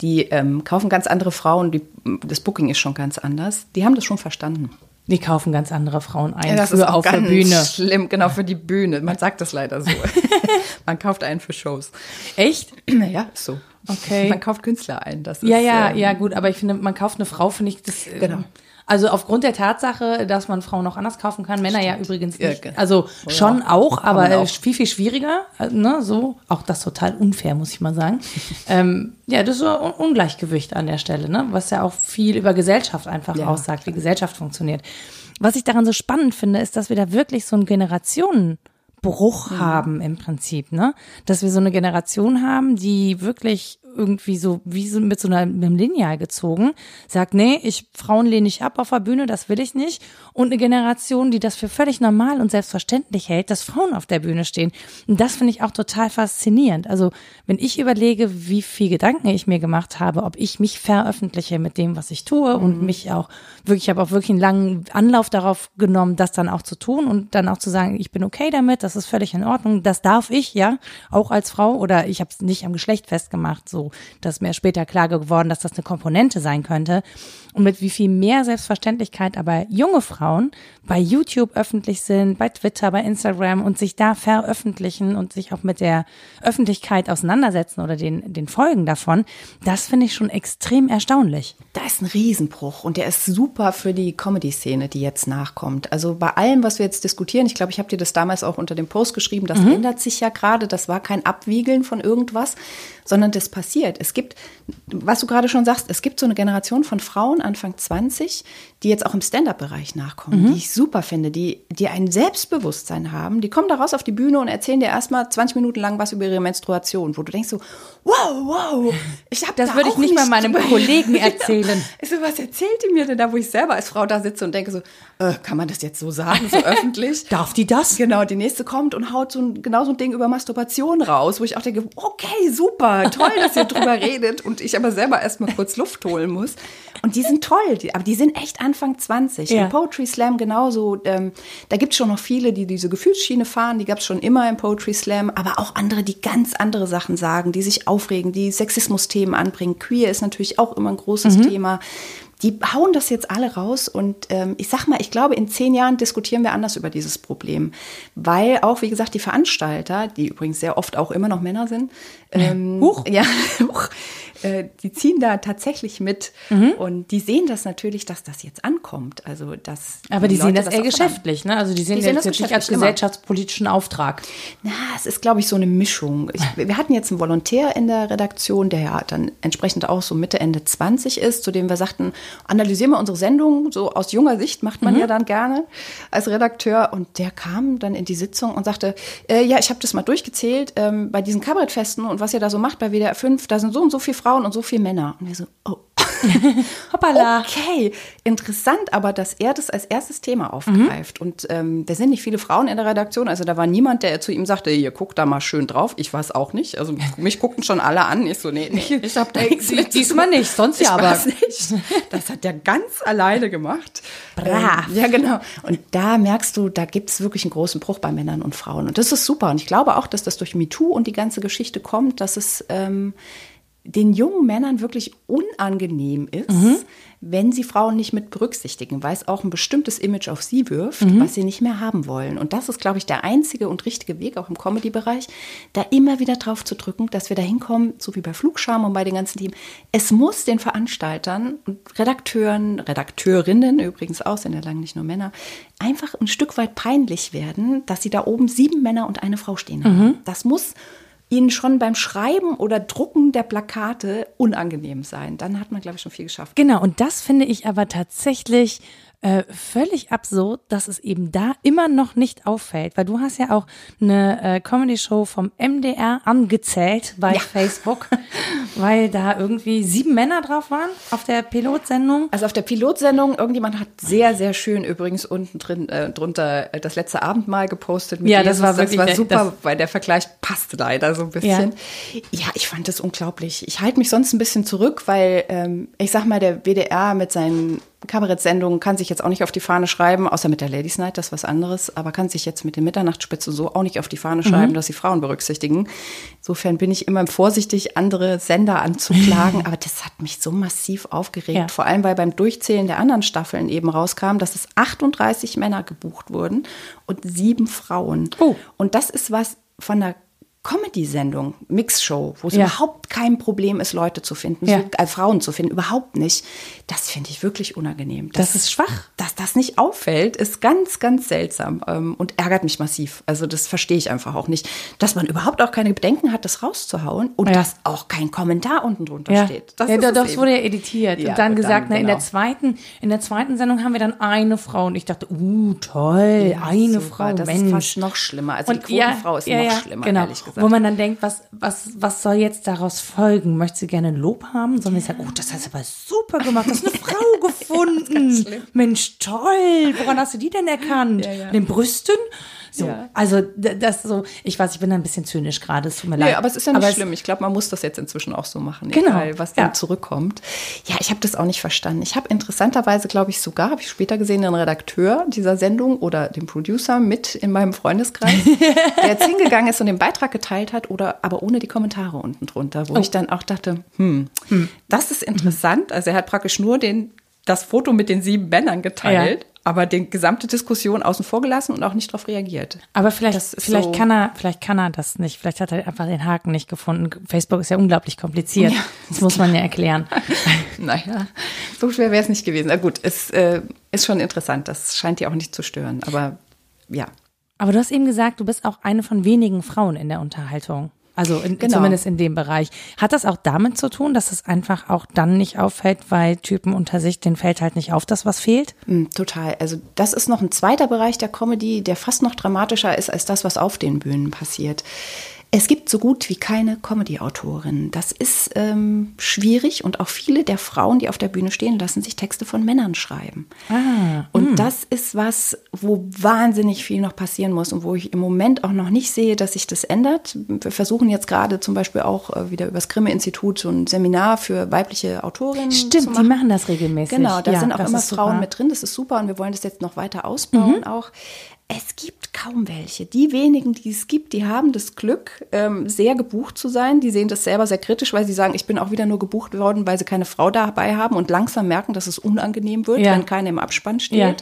Die ähm, kaufen ganz andere Frauen, die, das Booking ist schon ganz anders. Die haben das schon verstanden. Die kaufen ganz andere Frauen ein das für ist auch auf der ganz Bühne. schlimm, genau für die Bühne. Man sagt das leider so. man kauft einen für Shows. Echt? Naja, ist so. Okay. Man kauft Künstler ein. Das Ja, ist, ja, ähm, ja, gut, aber ich finde, man kauft eine Frau, finde ich das. äh, Genau. Also aufgrund der Tatsache, dass man Frauen auch anders kaufen kann, Männer ja übrigens Ja, nicht. genau. Also Ja, schon auch, aber auch. viel, viel schwieriger. äh, Ne, so. Auch das total unfair, muss ich mal sagen. ähm, ja, das ist so ein Ungleichgewicht an der Stelle, ne? Was ja auch viel über Gesellschaft einfach Ja, aussagt, wie Gesellschaft funktioniert. Was ich daran so spannend finde, ist, dass wir da wirklich so einen Generationenbruch Mhm. haben im Prinzip, ne? Dass wir so eine Generation haben, die wirklich irgendwie so wie so mit so einer, mit einem Lineal gezogen, sagt, nee, ich Frauen lehne ich ab auf der Bühne, das will ich nicht. Und eine Generation, die das für völlig normal und selbstverständlich hält, dass Frauen auf der Bühne stehen. Und das finde ich auch total faszinierend. Also, wenn ich überlege, wie viel Gedanken ich mir gemacht habe, ob ich mich veröffentliche mit dem, was ich tue und mich auch wirklich, ich habe auch wirklich einen langen Anlauf darauf genommen, das dann auch zu tun und dann auch zu sagen, ich bin okay damit, das ist völlig in Ordnung, das darf ich, ja, auch als Frau oder ich habe es nicht am Geschlecht festgemacht, so, das ist mir später klar geworden, dass das eine Komponente sein könnte und mit wie viel mehr Selbstverständlichkeit aber junge Frauen bei YouTube öffentlich sind, bei Twitter, bei Instagram und sich da veröffentlichen und sich auch mit der Öffentlichkeit auseinandersetzen oder den, den Folgen davon, das finde ich schon extrem erstaunlich. Da ist ein Riesenbruch und der ist super für die Comedy-Szene, die jetzt nachkommt. Also bei allem, was wir jetzt diskutieren, ich glaube, ich habe dir das damals auch unter dem Post geschrieben, das ändert sich ja gerade. Das war kein Abwiegeln von irgendwas, sondern das passiert. Es gibt, was du gerade schon sagst, es gibt so eine Generation von Frauen Anfang 20, die jetzt auch im Stand-up-Bereich nachkommen, die ich super finde, die, die ein Selbstbewusstsein haben. Die kommen da raus auf die Bühne und erzählen dir erstmal 20 Minuten lang was über ihre Menstruation, wo du denkst so, wow, wow, ich habe Das da würde ich nicht mal meinem Kollegen erzählen. so, was erzählt die mir denn da, wo ich selber als Frau da sitze und denke so, äh, kann man das jetzt so sagen, so öffentlich? Darf die das? Genau, die nächste kommt und haut so ein, genau so ein Ding über Masturbation raus, wo ich auch denke, okay, super, toll, dass ihr drüber redet und ich aber selber erstmal kurz Luft holen muss. Und die sind toll, die, aber die sind echt Anfang 20. Ja. Im Poetry Slam genauso. Ähm, da gibt es schon noch viele, die diese Gefühlsschiene fahren, die gab es schon immer im Poetry Slam, aber auch andere, die ganz andere Sachen sagen, die sich aufregen, die Sexismus-Themen anbringen. Queer ist natürlich auch immer ein großes Thema. Die hauen das jetzt alle raus und ähm, ich sag mal, ich glaube, in zehn Jahren diskutieren wir anders über dieses Problem. Weil auch, wie gesagt, die Veranstalter, die übrigens sehr oft auch immer noch Männer sind, ähm, Huch. ja, äh, die ziehen da tatsächlich mit mhm. und die sehen das natürlich, dass das jetzt ankommt. Also dass Aber die, die sehen das, das eher geschäftlich, ne? Also die sehen, die sehen das jetzt nicht als gesellschaftspolitischen Auftrag. Na, es ist, glaube ich, so eine Mischung. Ich, wir hatten jetzt einen Volontär in der Redaktion, der ja dann entsprechend auch so Mitte, Ende 20 ist, zu dem wir sagten, analysieren wir unsere Sendung, so aus junger Sicht macht man mhm. ja dann gerne als Redakteur. Und der kam dann in die Sitzung und sagte, äh, ja, ich habe das mal durchgezählt, ähm, bei diesen Kabarettfesten und was ihr da so macht bei WDR 5, da sind so und so viele Frauen und so viele Männer. Und wir so, oh. Hoppala. Okay, interessant, aber dass er das als erstes Thema aufgreift. Mhm. Und ähm, da sind nicht viele Frauen in der Redaktion. Also da war niemand, der zu ihm sagte, hier, guck da mal schön drauf. Ich weiß auch nicht. Also mich guckten schon alle an. Ich so, nee, nee, ich hab da nichts mit. Diesmal nicht, sonst ja aber. Nicht. Das hat er ganz alleine gemacht. Brav. Ähm, ja, genau. Und da merkst du, da gibt es wirklich einen großen Bruch bei Männern und Frauen. Und das ist super. Und ich glaube auch, dass das durch MeToo und die ganze Geschichte kommt, dass es ähm, den jungen Männern wirklich unangenehm ist, mhm. wenn sie Frauen nicht mit berücksichtigen, weil es auch ein bestimmtes Image auf sie wirft, mhm. was sie nicht mehr haben wollen. Und das ist, glaube ich, der einzige und richtige Weg, auch im Comedy-Bereich, da immer wieder drauf zu drücken, dass wir da hinkommen, so wie bei Flugscham und bei den ganzen Teams. Es muss den Veranstaltern und Redakteuren, Redakteurinnen übrigens auch, sind ja lange nicht nur Männer, einfach ein Stück weit peinlich werden, dass sie da oben sieben Männer und eine Frau stehen haben. Mhm. Das muss ihnen schon beim Schreiben oder Drucken der Plakate unangenehm sein. Dann hat man, glaube ich, schon viel geschafft. Genau, und das finde ich aber tatsächlich äh, völlig absurd, dass es eben da immer noch nicht auffällt, weil du hast ja auch eine äh, Comedy-Show vom MDR angezählt bei ja. Facebook, weil da irgendwie sieben Männer drauf waren auf der Pilotsendung. Also auf der Pilotsendung, irgendjemand hat sehr, sehr schön übrigens unten drin äh, drunter äh, das letzte Abendmahl gepostet. ja, Jesus. das war wirklich das war super, das weil der Vergleich passt leider so ein bisschen. Ja, ja ich fand das unglaublich. Ich halte mich sonst ein bisschen zurück, weil ähm, ich sag mal, der WDR mit seinen Kabarettsendung kann sich jetzt auch nicht auf die Fahne schreiben, außer mit der Ladies Night, das ist was anderes, aber kann sich jetzt mit den Mitternachtsspitze so auch nicht auf die Fahne schreiben, mhm. dass sie Frauen berücksichtigen. Insofern bin ich immer vorsichtig, andere Sender anzuklagen, aber das hat mich so massiv aufgeregt, ja. vor allem weil beim Durchzählen der anderen Staffeln eben rauskam, dass es 38 Männer gebucht wurden und sieben Frauen. Oh. Und das ist was von der Comedy-Sendung, Mixshow, wo es ja. überhaupt kein Problem ist, Leute zu finden, ja. äh, Frauen zu finden, überhaupt nicht. Das finde ich wirklich unangenehm. Das, das, ist schwach. Dass das nicht auffällt, ist ganz, ganz seltsam ähm, und ärgert mich massiv. Also das verstehe ich einfach auch nicht. Dass man überhaupt auch keine Bedenken hat, das rauszuhauen und ja. dass auch kein Kommentar unten drunter steht. Das, ja, das wurde ja editiert und dann gesagt, dann, na, in der genau. zweiten, in der zweiten Sendung haben wir dann eine Frau und ich dachte, uh, toll, eine super, Frau, das Mensch. ist fast noch schlimmer. Also und die Quotenfrau ist noch schlimmer, genau. ehrlich gesagt gesagt. Wo man dann denkt, was, was, was soll jetzt daraus folgen? Möchte sie gerne Lob haben? Sondern ich sage, oh, das hast du aber super gemacht. Du hast eine Frau gefunden. Mensch, toll. Woran hast du die denn erkannt? Ja, ja. Den Brüsten? So, ja. also das so, ich weiß, ich bin da ein bisschen zynisch gerade, es tut mir leid. Ja, aber es ist ja nicht aber schlimm. Ich glaube, man muss das jetzt inzwischen auch so machen, genau. egal, was dann ja. zurückkommt. Ja, ich habe das auch nicht verstanden. Ich habe interessanterweise, glaube ich, sogar, habe ich später gesehen, den Redakteur dieser Sendung oder den Producer mit in meinem Freundeskreis, der jetzt hingegangen ist und den Beitrag geteilt hat, oder aber ohne die Kommentare unten drunter, wo oh. ich dann auch dachte, hm, hm, das ist interessant. Also er hat praktisch nur den das Foto mit den sieben Männern geteilt, ja aber die gesamte Diskussion außen vor gelassen und auch nicht darauf reagiert. Aber vielleicht, vielleicht so kann er, vielleicht kann er das nicht. Vielleicht hat er einfach den Haken nicht gefunden. Facebook ist ja unglaublich kompliziert. Ja, das muss man ja erklären. naja, so schwer wäre es nicht gewesen. Na gut, es äh, ist schon interessant. Das scheint dir auch nicht zu stören. Aber ja. Aber du hast eben gesagt, du bist auch eine von wenigen Frauen in der Unterhaltung. Also in, genau. zumindest in dem Bereich. Hat das auch damit zu tun, dass es einfach auch dann nicht auffällt, weil Typen unter sich, den fällt halt nicht auf, dass was fehlt? Mm, total. Also das ist noch ein zweiter Bereich der Comedy, der fast noch dramatischer ist als das, was auf den Bühnen passiert. Es gibt so gut wie keine Comedy-Autorin. Das ist ähm, schwierig und auch viele der Frauen, die auf der Bühne stehen, lassen sich Texte von Männern schreiben. Ah, und mh. das ist was, wo wahnsinnig viel noch passieren muss und wo ich im Moment auch noch nicht sehe, dass sich das ändert. Wir versuchen jetzt gerade zum Beispiel auch äh, wieder über das Grimme-Institut so ein Seminar für weibliche Autorinnen Stimmt, zu machen. die machen das regelmäßig. Genau, da ja, sind auch immer Frauen mit drin. Das ist super und wir wollen das jetzt noch weiter ausbauen mhm. auch. Es gibt kaum welche. Die wenigen, die es gibt, die haben das Glück, ähm, sehr gebucht zu sein. Die sehen das selber sehr kritisch, weil sie sagen, ich bin auch wieder nur gebucht worden, weil sie keine Frau dabei haben und langsam merken, dass es unangenehm wird, ja. wenn keine im Abspann steht. Ja.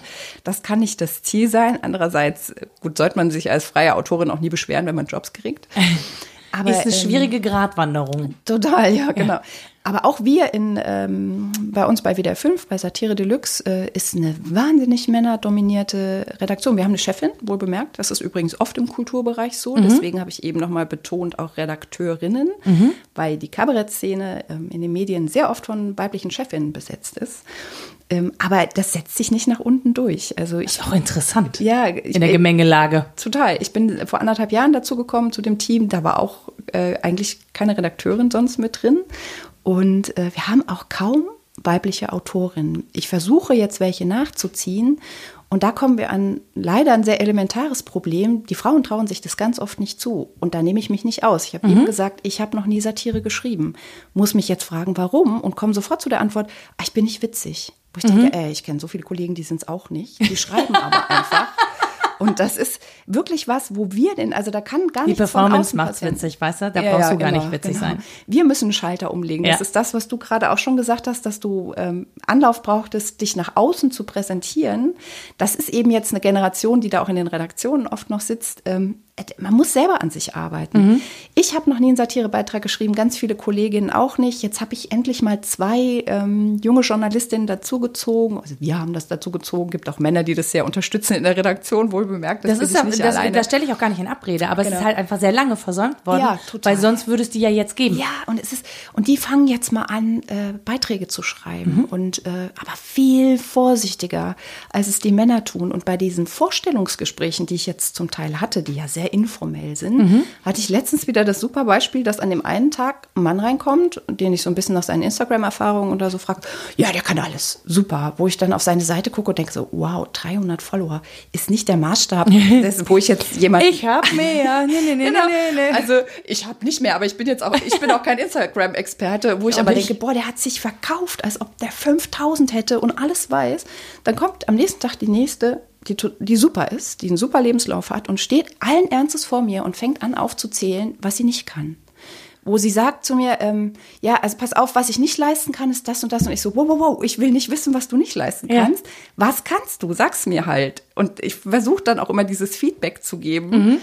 Das kann nicht das Ziel sein. Andererseits, gut, sollte man sich als freie Autorin auch nie beschweren, wenn man Jobs kriegt. Aber, ist eine ähm, schwierige Gratwanderung. Total, ja, genau. Ja. Aber auch wir in, ähm, bei uns bei WDR 5, bei Satire Deluxe, äh, ist eine wahnsinnig männerdominierte Redaktion. Wir haben eine Chefin, wohl bemerkt. Das ist übrigens oft im Kulturbereich so. Mhm. Deswegen habe ich eben nochmal betont, auch Redakteurinnen, mhm. weil die Kabarettszene ähm, in den Medien sehr oft von weiblichen Chefinnen besetzt ist. Ähm, aber das setzt sich nicht nach unten durch. Also ich, das ist auch interessant. Ja, ich, in der Gemengelage. Total. Ich bin vor anderthalb Jahren dazu gekommen zu dem Team. Da war auch äh, eigentlich keine Redakteurin sonst mit drin. Und äh, wir haben auch kaum weibliche Autorinnen. Ich versuche jetzt welche nachzuziehen. Und da kommen wir an leider ein sehr elementares Problem. Die Frauen trauen sich das ganz oft nicht zu. Und da nehme ich mich nicht aus. Ich habe mhm. eben gesagt, ich habe noch nie Satire geschrieben. Muss mich jetzt fragen, warum? Und komme sofort zu der Antwort, ah, ich bin nicht witzig. Wo ich mhm. denke, ey, ich kenne so viele Kollegen, die sind es auch nicht. Die schreiben aber einfach. Und das ist wirklich was, wo wir denn, also da kann gar nichts Die Performance macht witzig, weißt du? Da ja, brauchst ja, du gar genau, nicht witzig genau. sein. Wir müssen einen Schalter umlegen. Ja. Das ist das, was du gerade auch schon gesagt hast, dass du ähm, Anlauf brauchtest, dich nach außen zu präsentieren. Das ist eben jetzt eine Generation, die da auch in den Redaktionen oft noch sitzt. Ähm, man muss selber an sich arbeiten. Mhm. Ich habe noch nie einen Satirebeitrag geschrieben, ganz viele Kolleginnen auch nicht. Jetzt habe ich endlich mal zwei ähm, junge Journalistinnen dazugezogen. Also wir haben das dazugezogen. Gibt auch Männer, die das sehr unterstützen in der Redaktion, wohl bemerkt. Das, das ist nicht das, alleine. das stelle ich auch gar nicht in Abrede, aber genau. es ist halt einfach sehr lange versäumt worden, ja, total. weil sonst würde es die ja jetzt geben. Ja, und es ist und die fangen jetzt mal an, äh, Beiträge zu schreiben mhm. und äh, aber viel vorsichtiger, als es die Männer tun. Und bei diesen Vorstellungsgesprächen, die ich jetzt zum Teil hatte, die ja sehr sehr informell sind, mhm. hatte ich letztens wieder das super Beispiel, dass an dem einen Tag ein Mann reinkommt, den ich so ein bisschen nach seinen Instagram-Erfahrungen oder so frage, ja, der kann alles, super. Wo ich dann auf seine Seite gucke und denke so, wow, 300 Follower ist nicht der Maßstab, das, wo ich jetzt jemand... Ich habe mehr, nee, nee, nee, genau. nee, nee. Also ich habe nicht mehr, aber ich bin jetzt auch, ich bin auch kein Instagram-Experte, wo ich aber denke, boah, der hat sich verkauft, als ob der 5000 hätte und alles weiß. Dann kommt am nächsten Tag die nächste die, die super ist, die einen super Lebenslauf hat und steht allen Ernstes vor mir und fängt an aufzuzählen, was sie nicht kann. Wo sie sagt zu mir, ähm, ja, also pass auf, was ich nicht leisten kann, ist das und das. Und ich so, wow, wow, wow, ich will nicht wissen, was du nicht leisten kannst. Ja. Was kannst du? Sag's mir halt. Und ich versuche dann auch immer dieses Feedback zu geben. Mhm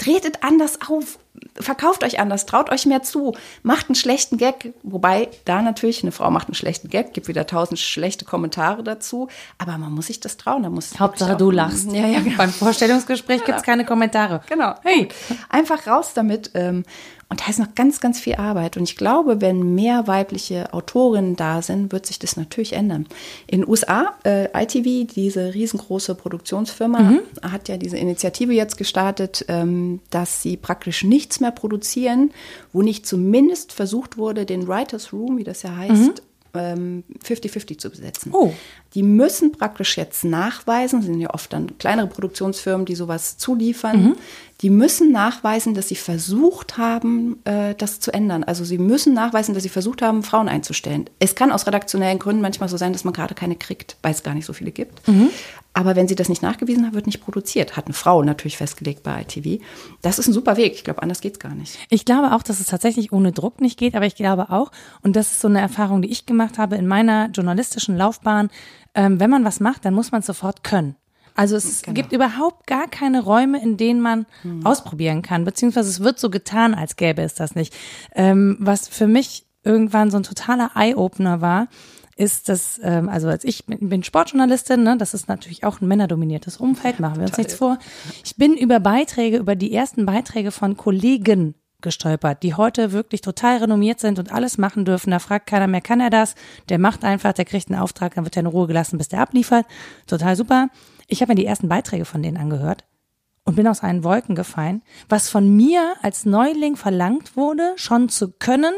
tretet anders auf, verkauft euch anders, traut euch mehr zu, macht einen schlechten Gag, wobei da natürlich eine Frau macht einen schlechten Gag, gibt wieder tausend schlechte Kommentare dazu, aber man muss sich das trauen, da muss Hauptsache du lachst. Ja, ja, genau. Beim Vorstellungsgespräch gibt es keine Kommentare. Genau. Hey, einfach raus damit. Ähm, und da ist noch ganz, ganz viel Arbeit. Und ich glaube, wenn mehr weibliche Autorinnen da sind, wird sich das natürlich ändern. In den USA, äh, ITV, diese riesengroße Produktionsfirma, mhm. hat ja diese Initiative jetzt gestartet, ähm, dass sie praktisch nichts mehr produzieren, wo nicht zumindest versucht wurde, den Writers Room, wie das ja heißt, mhm. 50-50 ähm, zu besetzen. Oh. Die müssen praktisch jetzt nachweisen, sind ja oft dann kleinere Produktionsfirmen, die sowas zuliefern, mhm die müssen nachweisen, dass sie versucht haben, äh, das zu ändern. Also sie müssen nachweisen, dass sie versucht haben, Frauen einzustellen. Es kann aus redaktionellen Gründen manchmal so sein, dass man gerade keine kriegt, weil es gar nicht so viele gibt. Mhm. Aber wenn sie das nicht nachgewiesen haben, wird nicht produziert. Hat eine Frau natürlich festgelegt bei ITV. Das ist ein super Weg. Ich glaube, anders geht es gar nicht. Ich glaube auch, dass es tatsächlich ohne Druck nicht geht, aber ich glaube auch, und das ist so eine Erfahrung, die ich gemacht habe in meiner journalistischen Laufbahn, ähm, wenn man was macht, dann muss man es sofort können. Also es genau. gibt überhaupt gar keine Räume, in denen man hm. ausprobieren kann, beziehungsweise es wird so getan, als gäbe es das nicht. Ähm, was für mich irgendwann so ein totaler Eye-Opener war, ist das, ähm, also als ich bin, bin Sportjournalistin, ne, das ist natürlich auch ein männerdominiertes Umfeld, machen wir uns nichts vor. Ich bin über Beiträge, über die ersten Beiträge von Kollegen gestolpert, die heute wirklich total renommiert sind und alles machen dürfen. Da fragt keiner mehr, kann er das? Der macht einfach, der kriegt einen Auftrag, dann wird er in Ruhe gelassen, bis der abliefert. Total super. Ich habe mir die ersten Beiträge von denen angehört und bin aus einen Wolken gefallen, was von mir als Neuling verlangt wurde, schon zu können,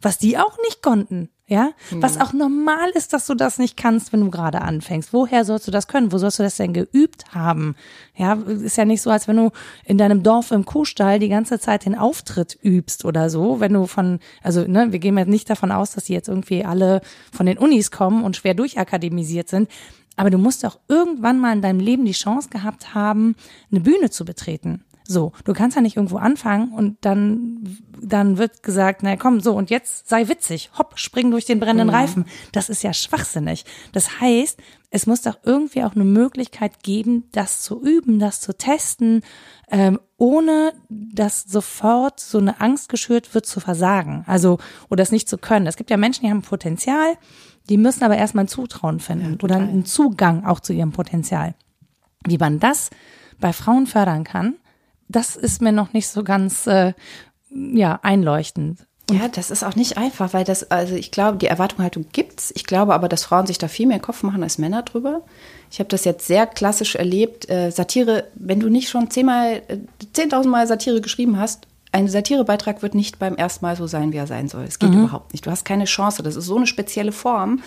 was die auch nicht konnten. Ja, mhm. was auch normal ist, dass du das nicht kannst, wenn du gerade anfängst. Woher sollst du das können? Wo sollst du das denn geübt haben? Ja, ist ja nicht so, als wenn du in deinem Dorf im Kuhstall die ganze Zeit den Auftritt übst oder so. Wenn du von, also, ne, wir gehen jetzt nicht davon aus, dass die jetzt irgendwie alle von den Unis kommen und schwer durchakademisiert sind. Aber du musst auch irgendwann mal in deinem Leben die Chance gehabt haben, eine Bühne zu betreten. So, du kannst ja nicht irgendwo anfangen und dann, dann wird gesagt, na komm, so und jetzt sei witzig, hopp, spring durch den brennenden mhm. Reifen. Das ist ja schwachsinnig. Das heißt, es muss doch irgendwie auch eine Möglichkeit geben, das zu üben, das zu testen, ähm, ohne dass sofort so eine Angst geschürt wird zu versagen, also oder es nicht zu können. Es gibt ja Menschen, die haben Potenzial, die müssen aber erstmal ein Zutrauen finden ja, oder einen Zugang auch zu ihrem Potenzial. Wie man das bei Frauen fördern kann, das ist mir noch nicht so ganz äh, ja einleuchtend. Ja, das ist auch nicht einfach, weil das, also ich glaube, die Erwartungshaltung gibt's. Ich glaube aber, dass Frauen sich da viel mehr Kopf machen als Männer drüber. Ich habe das jetzt sehr klassisch erlebt. Äh, Satire, wenn du nicht schon zehnmal, äh, zehntausendmal Satire geschrieben hast, ein Satirebeitrag wird nicht beim ersten Mal so sein, wie er sein soll. Es geht mhm. überhaupt nicht. Du hast keine Chance. Das ist so eine spezielle Form.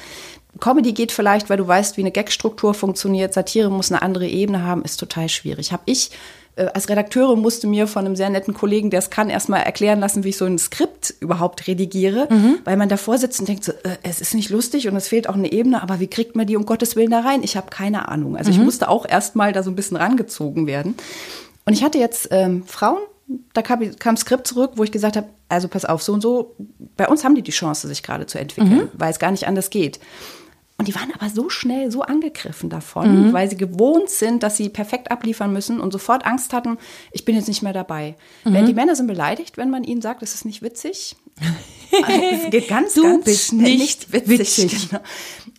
Comedy geht vielleicht, weil du weißt, wie eine Gagstruktur funktioniert. Satire muss eine andere Ebene haben, ist total schwierig. Habe ich äh, als Redakteure musste mir von einem sehr netten Kollegen, der es kann, erstmal erklären lassen, wie ich so ein Skript überhaupt redigiere, mhm. weil man davor sitzt und denkt so, äh, es ist nicht lustig und es fehlt auch eine Ebene, aber wie kriegt man die um Gottes Willen da rein? Ich habe keine Ahnung. Also mhm. ich musste auch erstmal da so ein bisschen rangezogen werden. Und ich hatte jetzt ähm, Frauen, da kam, kam Skript zurück, wo ich gesagt habe, also pass auf, so und so, bei uns haben die die Chance, sich gerade zu entwickeln, mhm. weil es gar nicht anders geht. Und die waren aber so schnell, so angegriffen davon, mhm. weil sie gewohnt sind, dass sie perfekt abliefern müssen und sofort Angst hatten, ich bin jetzt nicht mehr dabei. Mhm. Wenn die Männer sind beleidigt, wenn man ihnen sagt, es ist nicht witzig. Also, es geht ganz, du ganz bist schnell nicht, witzig. witzig. Genau.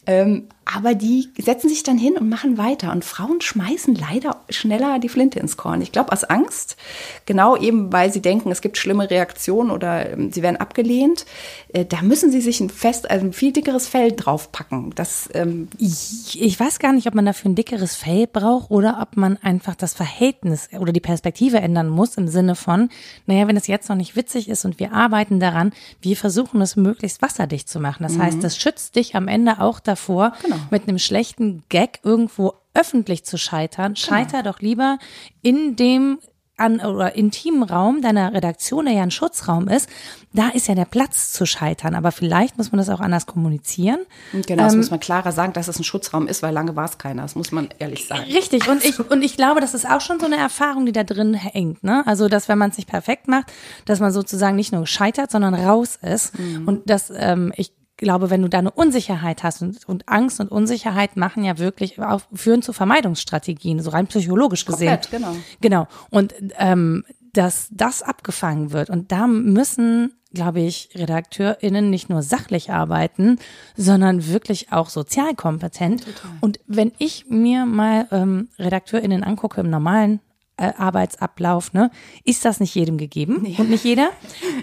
Ähm, aber die setzen sich dann hin und machen weiter. Und Frauen schmeißen leider schneller die Flinte ins Korn. Ich glaube aus Angst, genau eben weil sie denken, es gibt schlimme Reaktionen oder ähm, sie werden abgelehnt. Äh, da müssen sie sich ein fest, also ein viel dickeres Fell draufpacken. Das, ähm ich, ich weiß gar nicht, ob man dafür ein dickeres Fell braucht oder ob man einfach das Verhältnis oder die Perspektive ändern muss im Sinne von, naja, wenn es jetzt noch nicht witzig ist und wir arbeiten daran, wir versuchen es möglichst wasserdicht zu machen. Das mhm. heißt, das schützt dich am Ende auch davor, genau Genau. mit einem schlechten Gag irgendwo öffentlich zu scheitern. Genau. Scheiter doch lieber in dem an oder intimen Raum deiner Redaktion, der ja ein Schutzraum ist, da ist ja der Platz zu scheitern. Aber vielleicht muss man das auch anders kommunizieren. Genau, das ähm, muss man klarer sagen, dass es ein Schutzraum ist, weil lange war es keiner. Das muss man ehrlich sagen. Richtig. Und ich, und ich glaube, das ist auch schon so eine Erfahrung, die da drin hängt. Ne? Also, dass wenn man es nicht perfekt macht, dass man sozusagen nicht nur scheitert, sondern raus ist. Mhm. Und dass ähm, ich glaube, wenn du da eine Unsicherheit hast und, und Angst und Unsicherheit machen ja wirklich auch, führen zu Vermeidungsstrategien, so rein psychologisch gesehen. Komplett, genau. Genau. Und ähm, dass das abgefangen wird. Und da müssen, glaube ich, RedakteurInnen nicht nur sachlich arbeiten, sondern wirklich auch sozialkompetent. Total. Und wenn ich mir mal ähm, RedakteurInnen angucke im normalen äh, Arbeitsablauf, ne, ist das nicht jedem gegeben nee. und nicht jeder.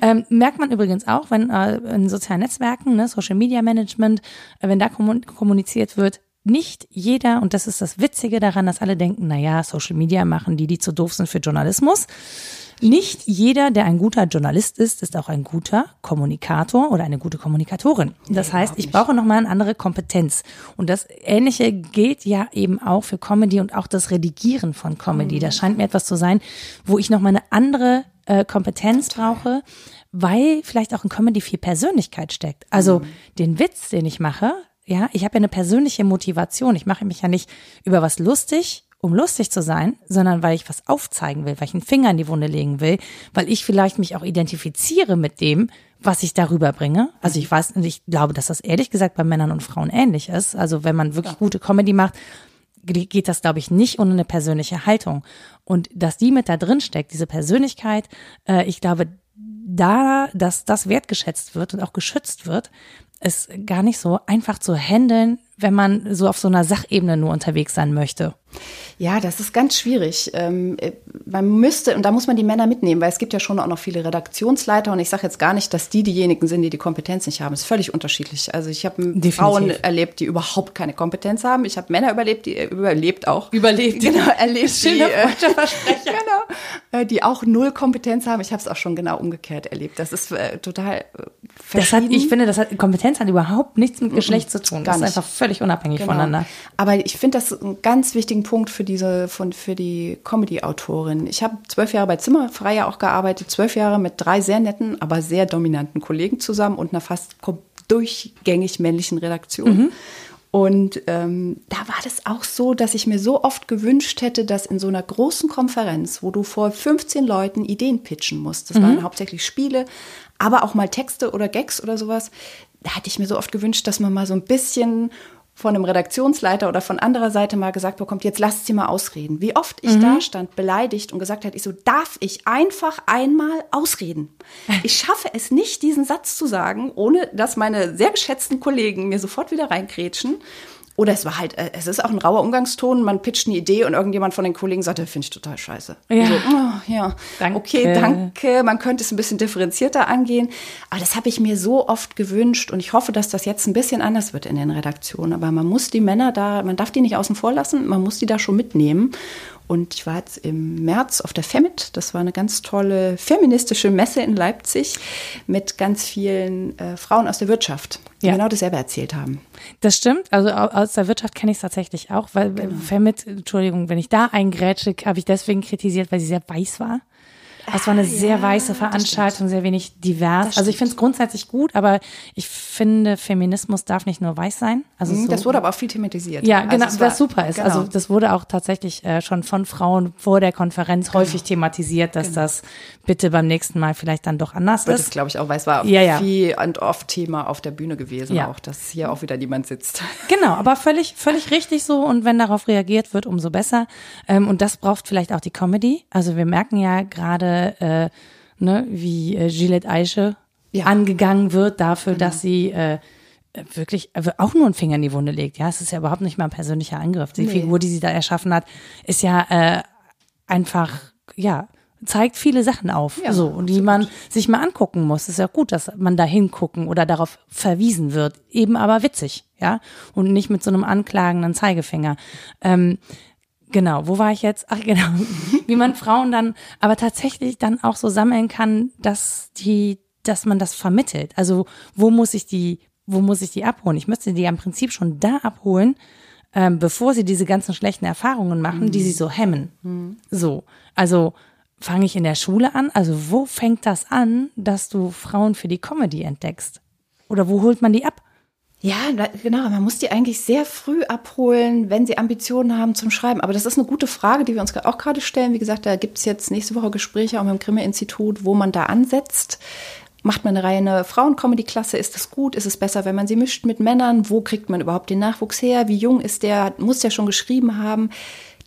Ähm, merkt man übrigens auch, wenn äh, in sozialen Netzwerken, ne, Social Media Management, äh, wenn da kommuniziert wird, nicht jeder, und das ist das Witzige daran, dass alle denken, na ja, Social Media machen die, die zu doof sind für Journalismus. Nicht jeder, der ein guter Journalist ist, ist auch ein guter Kommunikator oder eine gute Kommunikatorin. Das nee, heißt, ich brauche nochmal eine andere Kompetenz. Und das Ähnliche gilt ja eben auch für Comedy und auch das Redigieren von Comedy. Mhm. Das scheint mir etwas zu sein, wo ich nochmal eine andere äh, Kompetenz brauche, weil vielleicht auch in Comedy viel Persönlichkeit steckt. Also mhm. den Witz, den ich mache, ja, ich habe ja eine persönliche Motivation. Ich mache mich ja nicht über was lustig, um lustig zu sein, sondern weil ich was aufzeigen will, weil ich einen Finger in die Wunde legen will, weil ich vielleicht mich auch identifiziere mit dem, was ich darüber bringe. Also ich weiß, und ich glaube, dass das ehrlich gesagt bei Männern und Frauen ähnlich ist. Also wenn man wirklich gute Comedy macht, geht das, glaube ich, nicht ohne eine persönliche Haltung. Und dass die mit da drin steckt, diese Persönlichkeit, äh, ich glaube, da, dass das wertgeschätzt wird und auch geschützt wird, ist gar nicht so einfach zu handeln, wenn man so auf so einer Sachebene nur unterwegs sein möchte. Ja, das ist ganz schwierig. Ähm, äh, man müsste, und da muss man die Männer mitnehmen, weil es gibt ja schon auch noch viele Redaktionsleiter und ich sage jetzt gar nicht, dass die diejenigen sind, die die Kompetenz nicht haben. Es ist völlig unterschiedlich. Also ich habe Frauen erlebt, die überhaupt keine Kompetenz haben. Ich habe Männer überlebt, die äh, überlebt auch. Überlebt. Genau, erlebt. Die, äh, genau, äh, die auch null Kompetenz haben. Ich habe es auch schon genau umgekehrt erlebt. Das ist äh, total äh, das hat, Ich finde, das hat, Kompetenz hat überhaupt nichts mit Geschlecht zu tun. Gar das ist einfach völlig unabhängig genau. voneinander. Aber ich finde das einen ganz wichtigen Punkt für diese, von, für die Comedy-Autorin. Ich habe zwölf Jahre bei Zimmerfreier auch gearbeitet, zwölf Jahre mit drei sehr netten, aber sehr dominanten Kollegen zusammen und einer fast durchgängig männlichen Redaktion. Mhm. Und ähm, da war das auch so, dass ich mir so oft gewünscht hätte, dass in so einer großen Konferenz, wo du vor 15 Leuten Ideen pitchen musst, das mhm. waren hauptsächlich Spiele, aber auch mal Texte oder Gags oder sowas, da hatte ich mir so oft gewünscht, dass man mal so ein bisschen von einem Redaktionsleiter oder von anderer Seite mal gesagt bekommt, jetzt lasst sie mal ausreden. Wie oft ich mhm. da stand, beleidigt und gesagt hat, ich so, darf ich einfach einmal ausreden? Ich schaffe es nicht, diesen Satz zu sagen, ohne dass meine sehr geschätzten Kollegen mir sofort wieder reinkrätschen. Oder es war halt, äh, es ist auch ein rauer Umgangston, man pitcht eine Idee und irgendjemand von den Kollegen sagt, finde ich total scheiße. Ja. So, oh, ja. Danke. Okay, danke. Man könnte es ein bisschen differenzierter angehen. Aber das habe ich mir so oft gewünscht und ich hoffe, dass das jetzt ein bisschen anders wird in den Redaktionen. Aber man muss die Männer da, man darf die nicht außen vor lassen, man muss die da schon mitnehmen. Und ich war jetzt im März auf der Femit. Das war eine ganz tolle feministische Messe in Leipzig mit ganz vielen äh, Frauen aus der Wirtschaft, die ja. genau dasselbe erzählt haben. Das stimmt. Also aus der Wirtschaft kenne ich es tatsächlich auch, weil genau. Femit, Entschuldigung, wenn ich da eingrätsche, habe ich deswegen kritisiert, weil sie sehr weiß war. Es war eine sehr ja, weiße Veranstaltung, sehr wenig divers. Also ich finde es grundsätzlich gut, aber ich finde, Feminismus darf nicht nur weiß sein. Also mhm, so, das wurde aber auch viel thematisiert. Ja, genau, also was super ist. Also genau. Also das wurde auch tatsächlich äh, schon von Frauen vor der Konferenz genau. häufig thematisiert, dass genau. das bitte beim nächsten Mal vielleicht dann doch anders ist. Das glaube ich auch, weil es war ja, ja. viel und oft Thema auf der Bühne gewesen, ja. auch, dass hier auch wieder niemand sitzt. Genau, aber völlig, völlig richtig so. Und wenn darauf reagiert wird, umso besser. Ähm, und das braucht vielleicht auch die Comedy. Also wir merken ja gerade, äh, ne, wie äh, Gillette Eiche ja. angegangen wird dafür, genau. dass sie äh, wirklich äh, auch nur einen Finger in die Wunde legt. Ja, es ist ja überhaupt nicht mal ein persönlicher Angriff. Die nee. Figur, die sie da erschaffen hat, ist ja äh, einfach, ja, zeigt viele Sachen auf, ja, so und die man sich mal angucken muss. Es ist ja gut, dass man da hingucken oder darauf verwiesen wird, eben aber witzig, ja und nicht mit so einem anklagenden Zeigefinger. Ähm, Genau, wo war ich jetzt? Ach genau, wie man Frauen dann aber tatsächlich dann auch so sammeln kann, dass die, dass man das vermittelt. Also wo muss ich die, wo muss ich die abholen? Ich müsste die ja im Prinzip schon da abholen, ähm, bevor sie diese ganzen schlechten Erfahrungen machen, mhm. die sie so hemmen. Mhm. So, also fange ich in der Schule an? Also wo fängt das an, dass du Frauen für die Comedy entdeckst? Oder wo holt man die ab? Ja, genau. Man muss die eigentlich sehr früh abholen, wenn sie Ambitionen haben zum Schreiben. Aber das ist eine gute Frage, die wir uns auch gerade stellen. Wie gesagt, da gibt es jetzt nächste Woche Gespräche auch mit dem Grimme-Institut, wo man da ansetzt. Macht man eine reine Frauen-Comedy-Klasse? Ist das gut? Ist es besser, wenn man sie mischt mit Männern? Wo kriegt man überhaupt den Nachwuchs her? Wie jung ist der? Muss der schon geschrieben haben?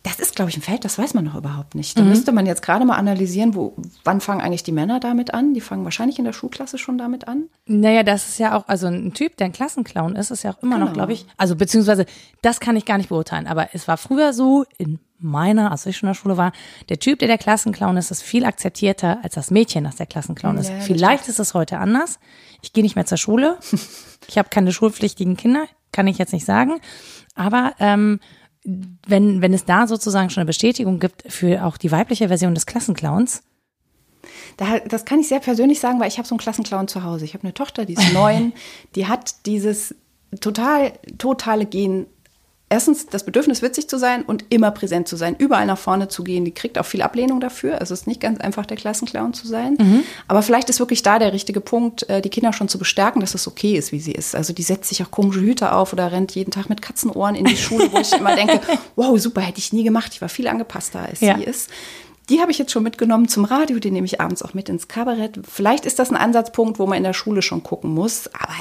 Das ist, glaube ich, ein Feld, das weiß man noch überhaupt nicht. Da mhm. müsste man jetzt gerade mal analysieren, wo, wann fangen eigentlich die Männer damit an? Die fangen wahrscheinlich in der Schulklasse schon damit an. Naja, das ist ja auch, also ein Typ, der ein Klassenclown ist, ist ja auch immer genau. noch, glaube ich, also beziehungsweise, das kann ich gar nicht beurteilen, aber es war früher so, in meiner, als ich schon in der Schule war, der Typ, der der Klassenclown ist, ist viel akzeptierter als das Mädchen, das der Klassenclown ist. Ja, Vielleicht ist es heute anders. Ich gehe nicht mehr zur Schule. ich habe keine schulpflichtigen Kinder, kann ich jetzt nicht sagen. Aber ähm, wenn, wenn es da sozusagen schon eine Bestätigung gibt für auch die weibliche Version des Klassenclowns, da, das kann ich sehr persönlich sagen, weil ich habe so einen Klassenclown zu Hause. Ich habe eine Tochter, die ist neun, die hat dieses total totale Gen erstens das Bedürfnis, witzig zu sein und immer präsent zu sein, überall nach vorne zu gehen. Die kriegt auch viel Ablehnung dafür. Also es ist nicht ganz einfach, der Klassenclown zu sein. Mhm. Aber vielleicht ist wirklich da der richtige Punkt, äh, die Kinder schon zu bestärken, dass es okay ist, wie sie ist. Also die setzt sich auch komische Hüte auf oder rennt jeden Tag mit Katzenohren in die Schule, wo ich immer denke, wow, super, hätte ich nie gemacht. Ich war viel angepasster, als ja. sie ist. Die habe ich jetzt schon mitgenommen zum Radio, die nehme ich abends auch mit ins Kabarett. Vielleicht ist das ein Ansatzpunkt, wo man in der Schule schon gucken muss, aber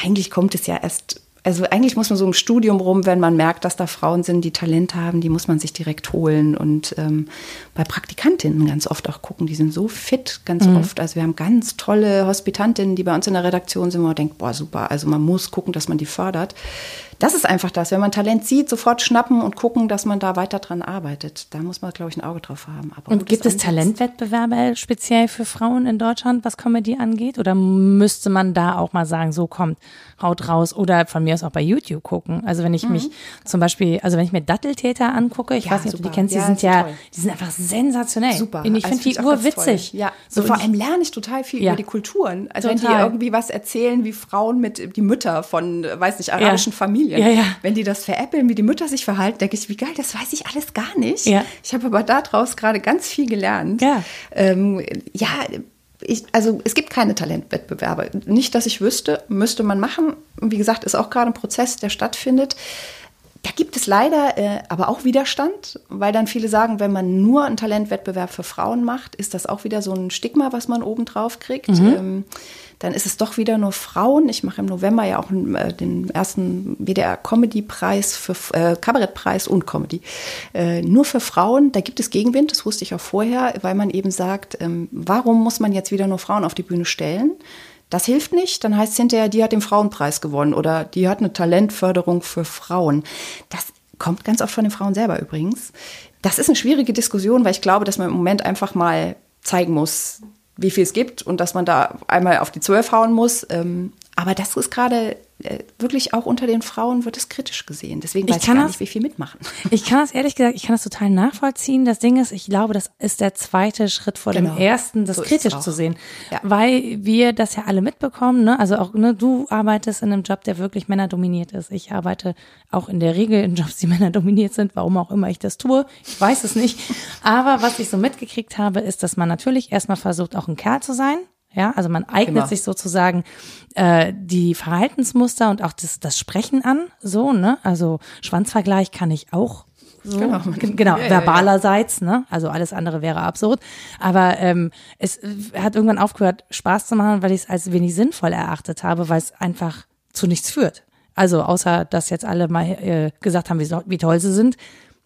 eigentlich kommt es ja erst also eigentlich muss man so im Studium rum, wenn man merkt, dass da Frauen sind, die Talent haben, die muss man sich direkt holen. Und ähm, bei Praktikantinnen ganz oft auch gucken, die sind so fit ganz mhm. oft. Also wir haben ganz tolle Hospitantinnen, die bei uns in der Redaktion sind, wo man denkt, boah, super, also man muss gucken, dass man die fördert das ist einfach das. Wenn man Talent sieht, sofort schnappen und gucken, dass man da weiter dran arbeitet. Da muss man, glaube ich, ein Auge drauf haben. Aber und gibt es Talentwettbewerbe speziell für Frauen in Deutschland, was Comedy angeht? Oder müsste man da auch mal sagen, so kommt, haut raus? Oder von mir aus auch bei YouTube gucken. Also wenn ich mhm. mich zum Beispiel, also wenn ich mir Datteltäter angucke, ich ja, weiß nicht, super. ob du die kennst, die ja, sind ja, toll. die sind einfach sensationell. Super. Und ich also finde die urwitzig. Ja, so, so vor allem lerne ich total viel über die Kulturen. Also total. wenn die irgendwie was erzählen, wie Frauen mit, die Mütter von, weiß nicht, arabischen Familien Familien. Ja, ja. Wenn die das veräppeln, wie die Mütter sich verhalten, denke ich, wie geil, das weiß ich alles gar nicht. Ja. Ich habe aber daraus gerade ganz viel gelernt. Ja. Ähm, ja, ich, also es gibt keine Talentwettbewerbe. Nicht, dass ich wüsste, müsste man machen. Wie gesagt, ist auch gerade ein Prozess, der stattfindet. Da gibt es leider äh, aber auch Widerstand, weil dann viele sagen, wenn man nur einen Talentwettbewerb für Frauen macht, ist das auch wieder so ein Stigma, was man obendrauf kriegt. Mhm. Ähm, dann ist es doch wieder nur Frauen. Ich mache im November ja auch äh, den ersten WDR Comedy-Preis für äh, Kabarettpreis und Comedy. Äh, nur für Frauen, da gibt es Gegenwind, das wusste ich auch vorher, weil man eben sagt, ähm, warum muss man jetzt wieder nur Frauen auf die Bühne stellen? Das hilft nicht, dann heißt es hinterher, die hat den Frauenpreis gewonnen oder die hat eine Talentförderung für Frauen. Das kommt ganz oft von den Frauen selber übrigens. Das ist eine schwierige Diskussion, weil ich glaube, dass man im Moment einfach mal zeigen muss, wie viel es gibt und dass man da einmal auf die Zwölf hauen muss. Ähm, aber das ist gerade äh, wirklich auch unter den Frauen wird es kritisch gesehen. Deswegen weiß ich, kann ich gar das, nicht, wie viel mitmachen. Ich kann das ehrlich gesagt, ich kann das total nachvollziehen. Das Ding ist, ich glaube, das ist der zweite Schritt vor genau. dem ersten, das so kritisch zu sehen. Ja. Weil wir das ja alle mitbekommen, ne? Also auch, ne, du arbeitest in einem Job, der wirklich männerdominiert ist. Ich arbeite auch in der Regel in Jobs, die männerdominiert sind, warum auch immer ich das tue. Ich weiß es nicht. Aber was ich so mitgekriegt habe, ist, dass man natürlich erstmal versucht, auch ein Kerl zu sein. Ja, also man eignet Immer. sich sozusagen äh, die Verhaltensmuster und auch das, das Sprechen an, so, ne? Also Schwanzvergleich kann ich auch so, genau, genau ja, verbalerseits, ja, ja. ne? Also alles andere wäre absurd. Aber ähm, es hat irgendwann aufgehört, Spaß zu machen, weil ich es als wenig sinnvoll erachtet habe, weil es einfach zu nichts führt. Also außer, dass jetzt alle mal äh, gesagt haben, wie, so, wie toll sie sind,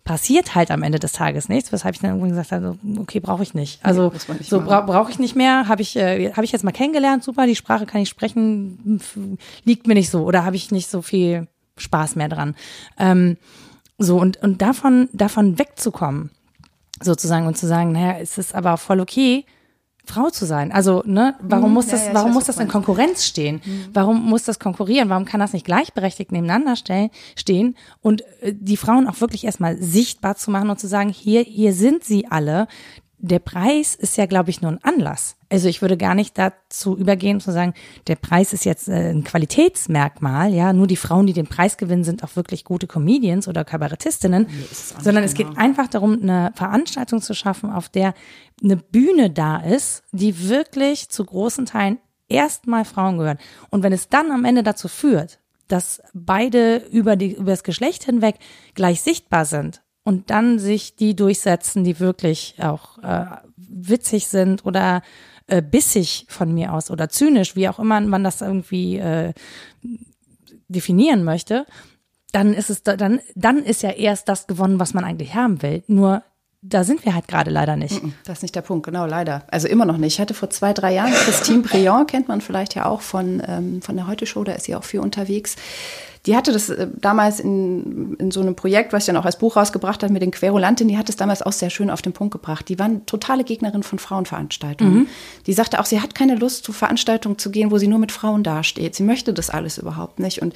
passiert halt am Ende des Tages nichts, weshalb ich dann irgendwann gesagt habe, okay, brauche ich nicht. Also nee, nicht so bra brauche ich nicht mehr, habe ich äh, habe ich jetzt mal kennengelernt, super, die Sprache kann ich sprechen, liegt mir nicht so oder habe ich nicht so viel Spaß mehr dran. Ähm, so und und davon davon wegzukommen sozusagen und zu sagen, naja, es ist aber voll okay, Frau zu sein. Also, ne, warum mhm, muss das, ja, ja, warum weiß, muss das in Konkurrenz stehen? Mhm. Warum muss das konkurrieren? Warum kann das nicht gleichberechtigt nebeneinander stehen und äh, die Frauen auch wirklich erstmal sichtbar zu machen und zu sagen, hier, hier sind sie alle. Der Preis ist ja, glaube ich, nur ein Anlass. Also ich würde gar nicht dazu übergehen zu sagen, der Preis ist jetzt äh, ein Qualitätsmerkmal, ja, nur die Frauen, die den Preis gewinnen, sind auch wirklich gute Comedians oder Kabarettistinnen, nee, sondern es geht einfach darum, eine Veranstaltung zu schaffen, auf der eine Bühne da ist, die wirklich zu großen Teilen erstmal Frauen gehören. Und wenn es dann am Ende dazu führt, dass beide über, die, über das Geschlecht hinweg gleich sichtbar sind und dann sich die durchsetzen, die wirklich auch äh, witzig sind oder äh, bissig von mir aus oder zynisch, wie auch immer man das irgendwie äh, definieren möchte, dann ist es dann dann ist ja erst das gewonnen, was man eigentlich haben will. Nur da sind wir halt gerade leider nicht. Das ist nicht der Punkt, genau, leider. Also immer noch nicht. Ich hatte vor zwei, drei Jahren Christine Briand, kennt man vielleicht ja auch von, ähm, von der Heute-Show, da ist sie auch viel unterwegs. Die hatte das äh, damals in, in so einem Projekt, was sie dann auch als Buch rausgebracht hat mit den Querulanten, die hat es damals auch sehr schön auf den Punkt gebracht. Die waren totale Gegnerin von Frauenveranstaltungen. Mhm. Die sagte auch, sie hat keine Lust, zu Veranstaltungen zu gehen, wo sie nur mit Frauen dasteht. Sie möchte das alles überhaupt nicht. Und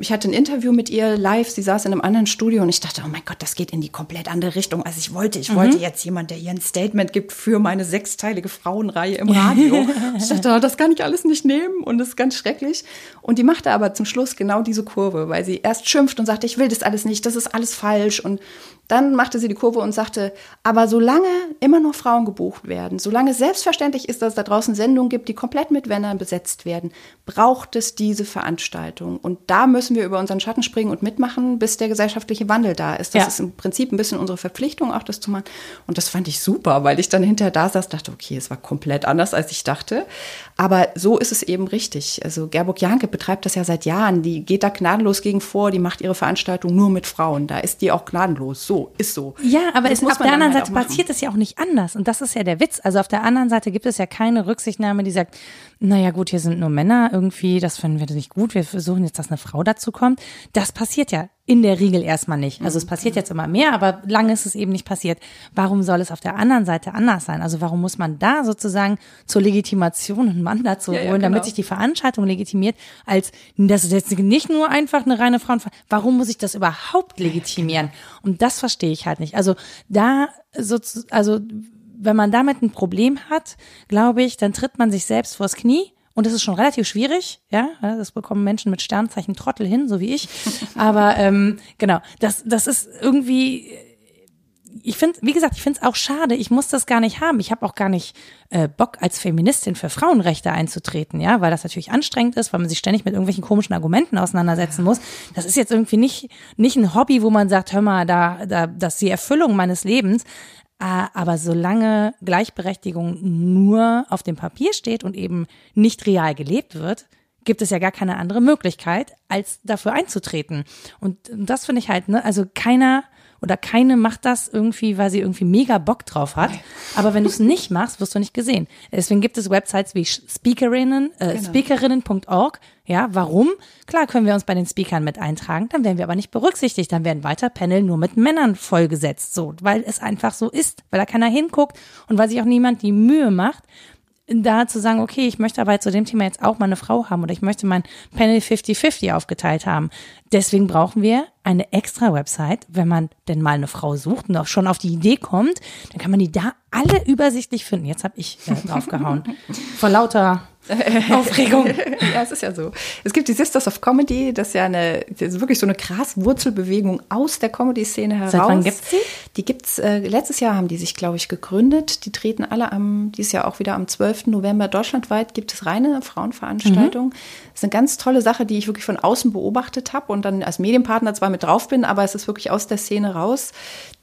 ich hatte ein Interview mit ihr live, sie saß in einem anderen Studio und ich dachte, oh mein Gott, das geht in die komplett andere Richtung, als ich wollte. Ich mhm. wollte jetzt jemand, der ihr ein Statement gibt für meine sechsteilige Frauenreihe im Radio. ich dachte, oh, das kann ich alles nicht nehmen und das ist ganz schrecklich. Und die machte aber zum Schluss genau diese Kurve, weil sie erst schimpft und sagte, ich will das alles nicht, das ist alles falsch und dann machte sie die Kurve und sagte, aber solange immer noch Frauen gebucht werden, solange es selbstverständlich ist, dass es da draußen Sendungen gibt, die komplett mit Männern besetzt werden, braucht es diese Veranstaltung. Und da müssen wir über unseren Schatten springen und mitmachen, bis der gesellschaftliche Wandel da ist. Das ja. ist im Prinzip ein bisschen unsere Verpflichtung, auch das zu machen. Und das fand ich super, weil ich dann hinterher da saß, dachte, okay, es war komplett anders, als ich dachte. Aber so ist es eben richtig. Also Gerburg Janke betreibt das ja seit Jahren. Die geht da gnadenlos gegen vor, die macht ihre Veranstaltung nur mit Frauen. Da ist die auch gnadenlos. So ist so. Ja, aber es, auf der anderen halt Seite passiert es ja auch nicht anders. Und das ist ja der Witz. Also auf der anderen Seite gibt es ja keine Rücksichtnahme, die sagt, naja gut, hier sind nur Männer irgendwie, das finden wir nicht gut, wir versuchen jetzt, dass eine Frau dazu kommt. Das passiert ja in der Regel erstmal nicht. Also es mhm. passiert jetzt immer mehr, aber lange ist es eben nicht passiert. Warum soll es auf der anderen Seite anders sein? Also warum muss man da sozusagen zur Legitimation einen Mann dazu holen, ja, ja, genau. damit sich die Veranstaltung legitimiert, als das ist jetzt nicht nur einfach eine reine Frauen. Warum muss ich das überhaupt legitimieren? Und das verstehe ich halt nicht. Also da so, also wenn man damit ein Problem hat, glaube ich, dann tritt man sich selbst vors Knie und das ist schon relativ schwierig, ja. Das bekommen Menschen mit Sternzeichen Trottel hin, so wie ich. Aber ähm, genau, das, das ist irgendwie ich finde, wie gesagt, ich finde es auch schade. Ich muss das gar nicht haben. Ich habe auch gar nicht äh, Bock, als Feministin für Frauenrechte einzutreten, ja, weil das natürlich anstrengend ist, weil man sich ständig mit irgendwelchen komischen Argumenten auseinandersetzen muss. Das ist jetzt irgendwie nicht nicht ein Hobby, wo man sagt, hör mal, da, da, das ist die Erfüllung meines Lebens. Äh, aber solange Gleichberechtigung nur auf dem Papier steht und eben nicht real gelebt wird, gibt es ja gar keine andere Möglichkeit, als dafür einzutreten. Und das finde ich halt, ne, also keiner oder keine macht das irgendwie, weil sie irgendwie mega Bock drauf hat. Aber wenn du es nicht machst, wirst du nicht gesehen. Deswegen gibt es Websites wie Speakerinnen, äh, genau. Speakerinnen.org. Ja, warum? Klar können wir uns bei den Speakern mit eintragen, dann werden wir aber nicht berücksichtigt. Dann werden weiter Panel nur mit Männern vollgesetzt, so, weil es einfach so ist, weil da keiner hinguckt und weil sich auch niemand die Mühe macht, da zu sagen, okay, ich möchte aber zu dem Thema jetzt auch mal eine Frau haben oder ich möchte mein Panel 50-50 aufgeteilt haben. Deswegen brauchen wir eine extra Website, wenn man denn mal eine Frau sucht und auch schon auf die Idee kommt, dann kann man die da alle übersichtlich finden. Jetzt habe ich äh, draufgehauen. Vor lauter Aufregung. ja, es ist ja so. Es gibt die Sisters of Comedy, das ist ja eine, ist wirklich so eine krass Wurzelbewegung aus der Comedy-Szene heraus. Seit wann gibt's die? Die gibt's, äh, letztes Jahr haben die sich, glaube ich, gegründet. Die treten alle am, dieses Jahr auch wieder am 12. November deutschlandweit gibt es reine Frauenveranstaltungen. Mhm. Das ist eine ganz tolle Sache, die ich wirklich von außen beobachtet habe und dann als Medienpartner zwar mit drauf bin, aber es ist wirklich aus der Szene raus.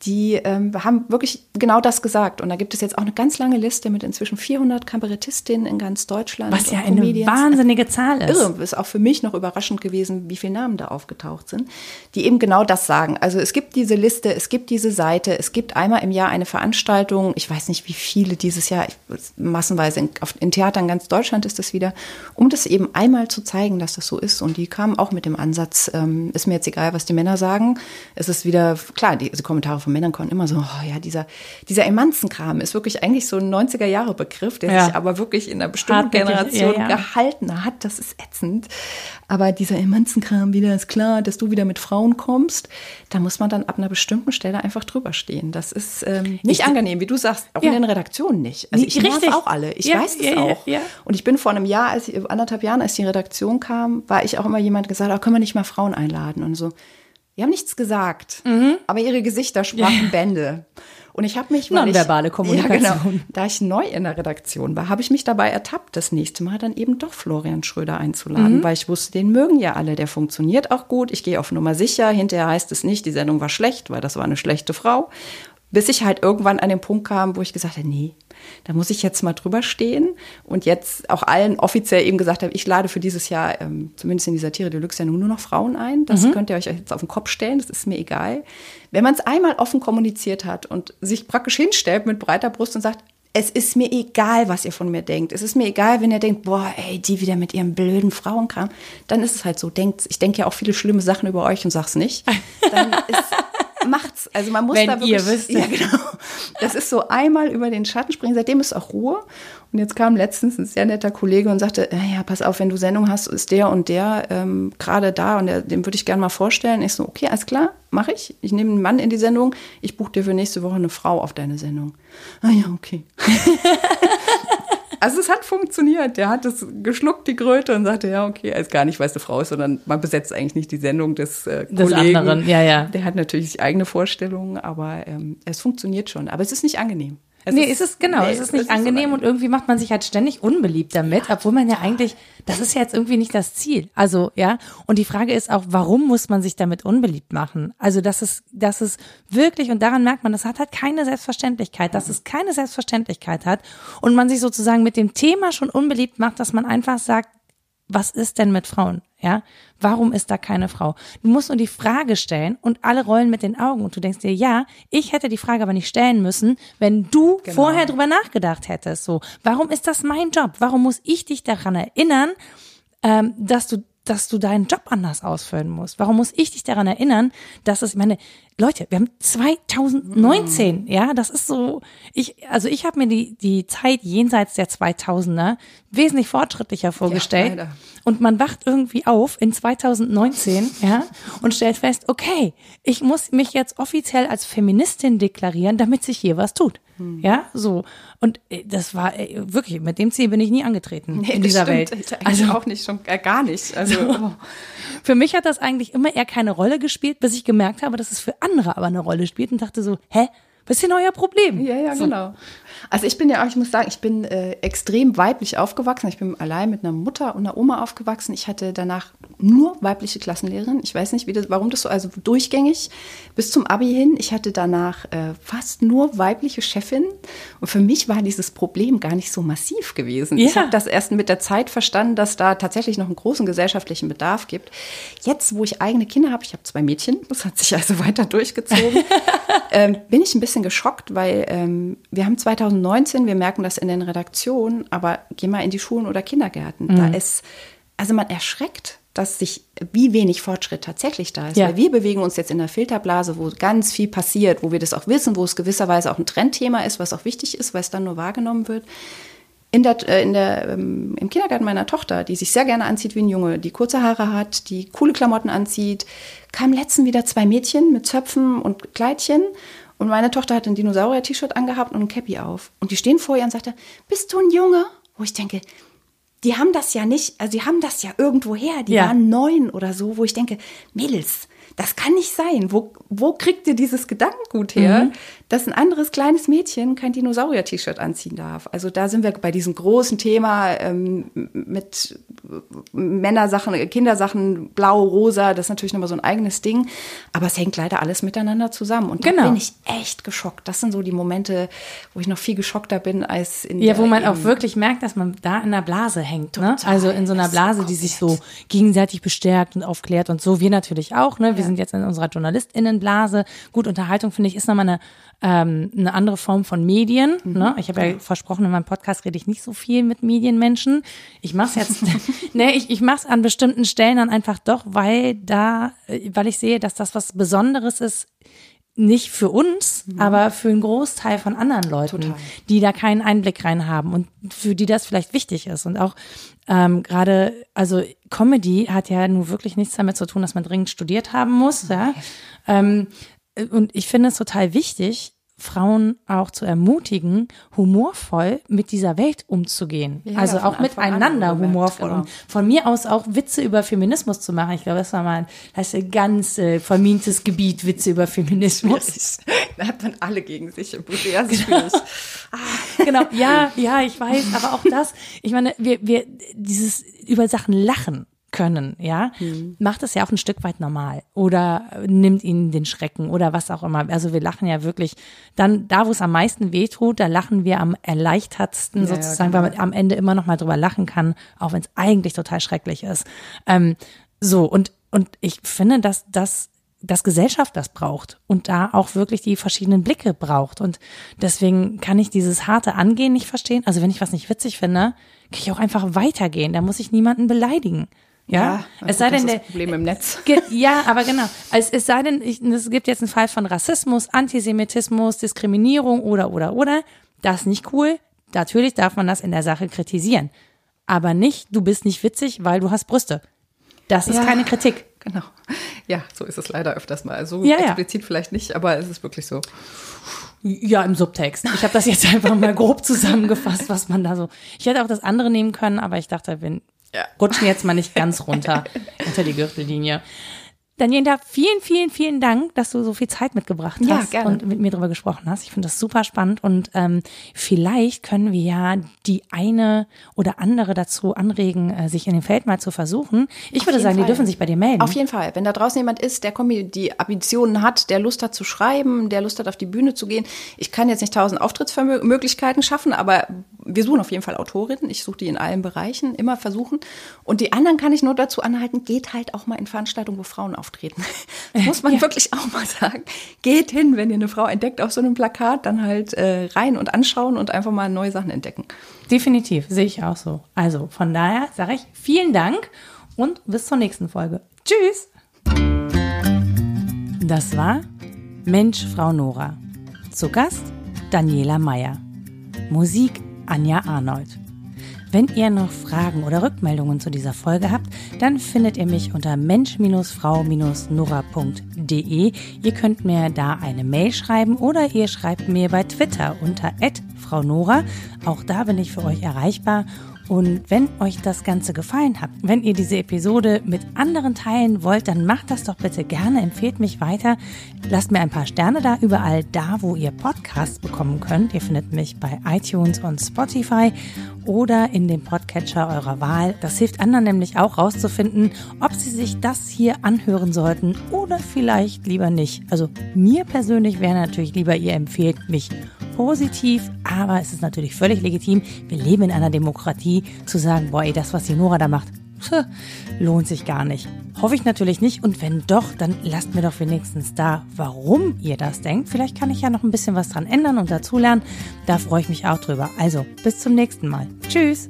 Die ähm, haben wirklich genau das gesagt. Und da gibt es jetzt auch eine ganz lange Liste mit inzwischen 400 Kabarettistinnen in ganz Deutschland. Was ja eine wahnsinnige Zahl ist. Irre. Ist auch für mich noch überraschend gewesen, wie viele Namen da aufgetaucht sind, die eben genau das sagen. Also es gibt diese Liste, es gibt diese Seite, es gibt einmal im Jahr eine Veranstaltung. Ich weiß nicht, wie viele dieses Jahr, massenweise in, in Theatern ganz Deutschland ist das wieder, um das eben einmal zu zeigen, dass das so ist. Und die kamen auch mit dem Ansatz, ähm, ist mir jetzt egal, was die Männer sagen. Es ist wieder, klar, die, diese Kommentare von Männern kommen immer so, oh ja, dieser, dieser Emanzenkram ist wirklich eigentlich so ein 90er-Jahre-Begriff, der ja. sich aber wirklich in einer bestimmten Generation ja, ja. gehalten hat. Das ist ätzend. Aber dieser Emanzenkram wieder ist klar, dass du wieder mit Frauen kommst, da muss man dann ab einer bestimmten Stelle einfach drüber stehen. Das ist ähm, nicht ich, angenehm, wie du sagst, auch in den Redaktionen nicht. Also ich Richtig. auch alle. Ich weiß es auch. Und ich bin vor einem Jahr, als ich, anderthalb Jahren, als die Redaktion kam, war ich auch immer jemand gesagt, oh, können wir nicht mal Frauen einladen und so. Die haben nichts gesagt, mhm. aber ihre Gesichter sprachen Bände. Und ich habe mich, weil nonverbale Kommunikation. Ja, genau, da ich neu in der Redaktion war, habe ich mich dabei ertappt, das nächste Mal dann eben doch Florian Schröder einzuladen, mhm. weil ich wusste, den mögen ja alle, der funktioniert auch gut. Ich gehe auf Nummer sicher. Hinterher heißt es nicht, die Sendung war schlecht, weil das war eine schlechte Frau. Bis ich halt irgendwann an den Punkt kam, wo ich gesagt habe, nee, da muss ich jetzt mal drüber stehen und jetzt auch allen offiziell eben gesagt habe, ich lade für dieses Jahr, ähm, zumindest in dieser Tiere Deluxe ja nur noch Frauen ein. Das mhm. könnt ihr euch jetzt auf den Kopf stellen, das ist mir egal. Wenn man es einmal offen kommuniziert hat und sich praktisch hinstellt mit breiter Brust und sagt, es ist mir egal, was ihr von mir denkt. Es ist mir egal, wenn ihr denkt, boah, ey, die wieder mit ihrem blöden Frauenkram. Dann ist es halt so. Denkt, ich denke ja auch viele schlimme Sachen über euch und sag's nicht. Dann ist macht's. Also man muss Wenn da wirklich, ihr wisst. Ja, genau. Das ist so einmal über den Schatten springen. Seitdem ist auch Ruhe. Und jetzt kam letztens ein sehr netter Kollege und sagte, ja, pass auf, wenn du Sendung hast, ist der und der ähm, gerade da und der, den würde ich gerne mal vorstellen. Ich so, okay, alles klar, mache ich. Ich nehme einen Mann in die Sendung. Ich buche dir für nächste Woche eine Frau auf deine Sendung. Ah ja, okay. Also es hat funktioniert. Der hat es geschluckt, die Kröte, und sagte, ja, okay, er ist gar nicht, eine Frau ist, sondern man besetzt eigentlich nicht die Sendung des, äh, des Kollegen. anderen. Ja, ja. Der hat natürlich eigene Vorstellungen, aber ähm, es funktioniert schon. Aber es ist nicht angenehm. Es nee, ist, es genau, nee, es ist nicht es angenehm ist und irgendwie macht man sich halt ständig unbeliebt damit, obwohl man ja eigentlich, das ist ja jetzt irgendwie nicht das Ziel. Also, ja, und die Frage ist auch, warum muss man sich damit unbeliebt machen? Also, das ist, das ist wirklich, und daran merkt man, das hat halt keine Selbstverständlichkeit, dass es keine Selbstverständlichkeit hat und man sich sozusagen mit dem Thema schon unbeliebt macht, dass man einfach sagt, was ist denn mit Frauen? Ja, warum ist da keine Frau? Du musst nur die Frage stellen und alle rollen mit den Augen und du denkst dir, ja, ich hätte die Frage aber nicht stellen müssen, wenn du genau. vorher drüber nachgedacht hättest. So, warum ist das mein Job? Warum muss ich dich daran erinnern, ähm, dass du dass du deinen Job anders ausfüllen musst? Warum muss ich dich daran erinnern, dass es, ich meine, Leute, wir haben 2019, mm. ja, das ist so, ich, also ich habe mir die, die Zeit jenseits der 2000er wesentlich fortschrittlicher vorgestellt. Ja, und man wacht irgendwie auf in 2019, ja, und stellt fest, okay, ich muss mich jetzt offiziell als Feministin deklarieren, damit sich hier was tut. Hm. Ja, so. Und äh, das war äh, wirklich, mit dem Ziel bin ich nie angetreten nee, in dieser stimmt. Welt. Also auch nicht, schon äh, gar nicht. Also so. für mich hat das eigentlich immer eher keine Rolle gespielt, bis ich gemerkt habe, dass es für andere aber eine Rolle spielt und dachte so, hä? Was ist denn euer Problem? Ja, ja, so. genau. Also ich bin ja auch, ich muss sagen, ich bin äh, extrem weiblich aufgewachsen. Ich bin allein mit einer Mutter und einer Oma aufgewachsen. Ich hatte danach nur weibliche Klassenlehrerin. Ich weiß nicht, wie das, warum das so, also durchgängig bis zum Abi hin. Ich hatte danach äh, fast nur weibliche Chefin. Und für mich war dieses Problem gar nicht so massiv gewesen. Ja. Ich habe das erst mit der Zeit verstanden, dass da tatsächlich noch einen großen gesellschaftlichen Bedarf gibt. Jetzt, wo ich eigene Kinder habe, ich habe zwei Mädchen, das hat sich also weiter durchgezogen, ähm, bin ich ein bisschen geschockt, weil ähm, wir haben 2019, wir merken das in den Redaktionen, aber geh mal in die Schulen oder Kindergärten. Da ist, also man erschreckt, dass sich, wie wenig Fortschritt tatsächlich da ist. Ja. Weil wir bewegen uns jetzt in der Filterblase, wo ganz viel passiert, wo wir das auch wissen, wo es gewisserweise auch ein Trendthema ist, was auch wichtig ist, weil es dann nur wahrgenommen wird. In der, äh, in der, ähm, Im Kindergarten meiner Tochter, die sich sehr gerne anzieht wie ein Junge, die kurze Haare hat, die coole Klamotten anzieht, kamen letztens wieder zwei Mädchen mit Zöpfen und Kleidchen. Und meine Tochter hat ein Dinosaurier-T-Shirt angehabt und ein Cappy auf. Und die stehen vor ihr und sagte, bist du ein Junge? Wo ich denke, die haben das ja nicht, also die haben das ja irgendwo her. Die Ja. waren neun oder so, wo ich denke, Mädels, das kann nicht sein. Wo, wo kriegt ihr dieses Gedankengut her, dass ein anderes kleines Mädchen kein Dinosaurier-T-Shirt anziehen darf? Also da sind wir bei diesem großen Thema ähm, mit Männersachen, Kindersachen, blau, rosa, das ist natürlich nochmal so ein eigenes Ding. Aber es hängt leider alles miteinander zusammen. Und da Genau. bin ich echt geschockt. Das sind so die Momente, wo ich noch viel geschockter bin als in Ja, wo man auch wirklich merkt, dass man da in einer Blase hängt. Ne? Also in so einer Blase, die sich so gegenseitig bestärkt und aufklärt und so. Wir natürlich auch. Ne? Wir Ja. sind jetzt in unserer JournalistInnenblase. Gut, Unterhaltung finde ich ist nochmal eine, ähm, eine andere Form von Medien. Mhm. Ne? Ich habe ja versprochen, in meinem Podcast rede ich nicht so viel mit Medienmenschen. Ich mache es jetzt, ne, ich, ich mache es an bestimmten Stellen dann einfach doch, weil da, äh, weil ich sehe, dass das was Besonderes ist, nicht für uns, aber für einen Großteil von anderen Leuten, Mhm. Total. die da keinen Einblick rein haben und für die das vielleicht wichtig ist. Und auch ähm, gerade, also Comedy hat ja nun wirklich nichts damit zu tun, dass man dringend studiert haben muss. Ja? Ähm, und ich finde es total wichtig, Frauen auch zu ermutigen, humorvoll mit dieser Welt umzugehen. Ja, also auch an miteinander wohlgemerkt, humorvoll. genau. Und von mir aus auch Witze über Feminismus zu machen. Ich glaube, das war mal das ist ein ganz äh, vermintes Gebiet, Witze über Feminismus. Da hat man alle gegen sich im Buch. Ja, ist schwierig. genau, ja, ja, ich weiß, aber auch das, ich meine, wir, wir, dieses über Sachen lachen können, ja, macht es ja auch ein Stück weit normal oder nimmt ihnen den Schrecken oder was auch immer. Also wir lachen ja wirklich dann da, wo es am meisten wehtut, da lachen wir am erleichtertsten Ja, ja, sozusagen, genau. weil man am Ende immer noch mal drüber lachen kann, auch wenn es eigentlich total schrecklich ist. Ähm, so und und ich finde, dass das dass Gesellschaft das braucht und da auch wirklich die verschiedenen Blicke braucht. Und deswegen kann ich dieses harte Angehen nicht verstehen. Also wenn ich was nicht witzig finde, kann ich auch einfach weitergehen. Da muss ich niemanden beleidigen. Ja, es sei denn, das Problem im Netz. Ja, aber genau. Es, es sei denn, ich, es gibt jetzt einen Fall von Rassismus, Antisemitismus, Diskriminierung oder, oder, oder. Das ist nicht cool. Natürlich darf man das in der Sache kritisieren. Aber nicht, du bist nicht witzig, weil du hast Brüste. Das ist Ja. keine Kritik. Genau. Ja, so ist es leider öfters mal. So Ja, ja. explizit vielleicht nicht, aber es ist wirklich so. Ja, im Subtext. Ich habe das jetzt einfach mal grob zusammengefasst, was man da so. Ich hätte auch das andere nehmen können, aber ich dachte, wir Ja. rutschen jetzt mal nicht ganz runter unter die Gürtellinie. Daniela, vielen, vielen, vielen Dank, dass du so viel Zeit mitgebracht Ja, hast gerne. und mit mir darüber gesprochen hast. Ich finde das super spannend und ähm, vielleicht können wir ja die eine oder andere dazu anregen, äh, sich in dem Feld mal zu versuchen. Ich würde jeden sagen, die Fall. dürfen sich bei dir melden. Auf jeden Fall. Wenn da draußen jemand ist, der Kombi die Ambitionen hat, der Lust hat zu schreiben, der Lust hat, auf die Bühne zu gehen. Ich kann jetzt nicht tausend Auftrittsmöglichkeiten schaffen, aber wir suchen auf jeden Fall Autorinnen. Ich suche die in allen Bereichen, immer versuchen. Und die anderen kann ich nur dazu anhalten, geht halt auch mal in Veranstaltungen, wo Frauen auftreten. Das muss man wirklich auch mal sagen. Geht hin, wenn ihr eine Frau entdeckt auf so einem Plakat, dann halt äh, rein und anschauen und einfach mal neue Sachen entdecken. Definitiv, sehe ich auch so. Also von daher sage ich vielen Dank und bis zur nächsten Folge. Tschüss! Das war Mensch, Frau Nora. Zu Gast Daniela Meyer. Musik Anja Arnold. Wenn ihr noch Fragen oder Rückmeldungen zu dieser Folge habt, dann findet ihr mich unter mensch-frau-nora.de. Ihr könnt mir da eine Mail schreiben oder ihr schreibt mir bei Twitter unter @frau Nora. Auch da bin ich für euch erreichbar. Und wenn euch das Ganze gefallen hat, wenn ihr diese Episode mit anderen teilen wollt, dann macht das doch bitte gerne, empfehlt mich weiter. Lasst mir ein paar Sterne da, überall da, wo ihr Podcasts bekommen könnt. Ihr findet mich bei iTunes und Spotify oder in dem Podcatcher eurer Wahl. Das hilft anderen nämlich auch rauszufinden, ob sie sich das hier anhören sollten oder vielleicht lieber nicht. Also mir persönlich wäre natürlich lieber, ihr empfehlt mich positiv, aber es ist natürlich völlig legitim. Wir leben in einer Demokratie zu sagen, boah, ey, das, was die Nora da macht, lohnt sich gar nicht. Hoffe ich natürlich nicht. Und wenn doch, dann lasst mir doch wenigstens da, warum ihr das denkt. Vielleicht kann ich ja noch ein bisschen was dran ändern und dazulernen. Da freue ich mich auch drüber. Also, bis zum nächsten Mal. Tschüss.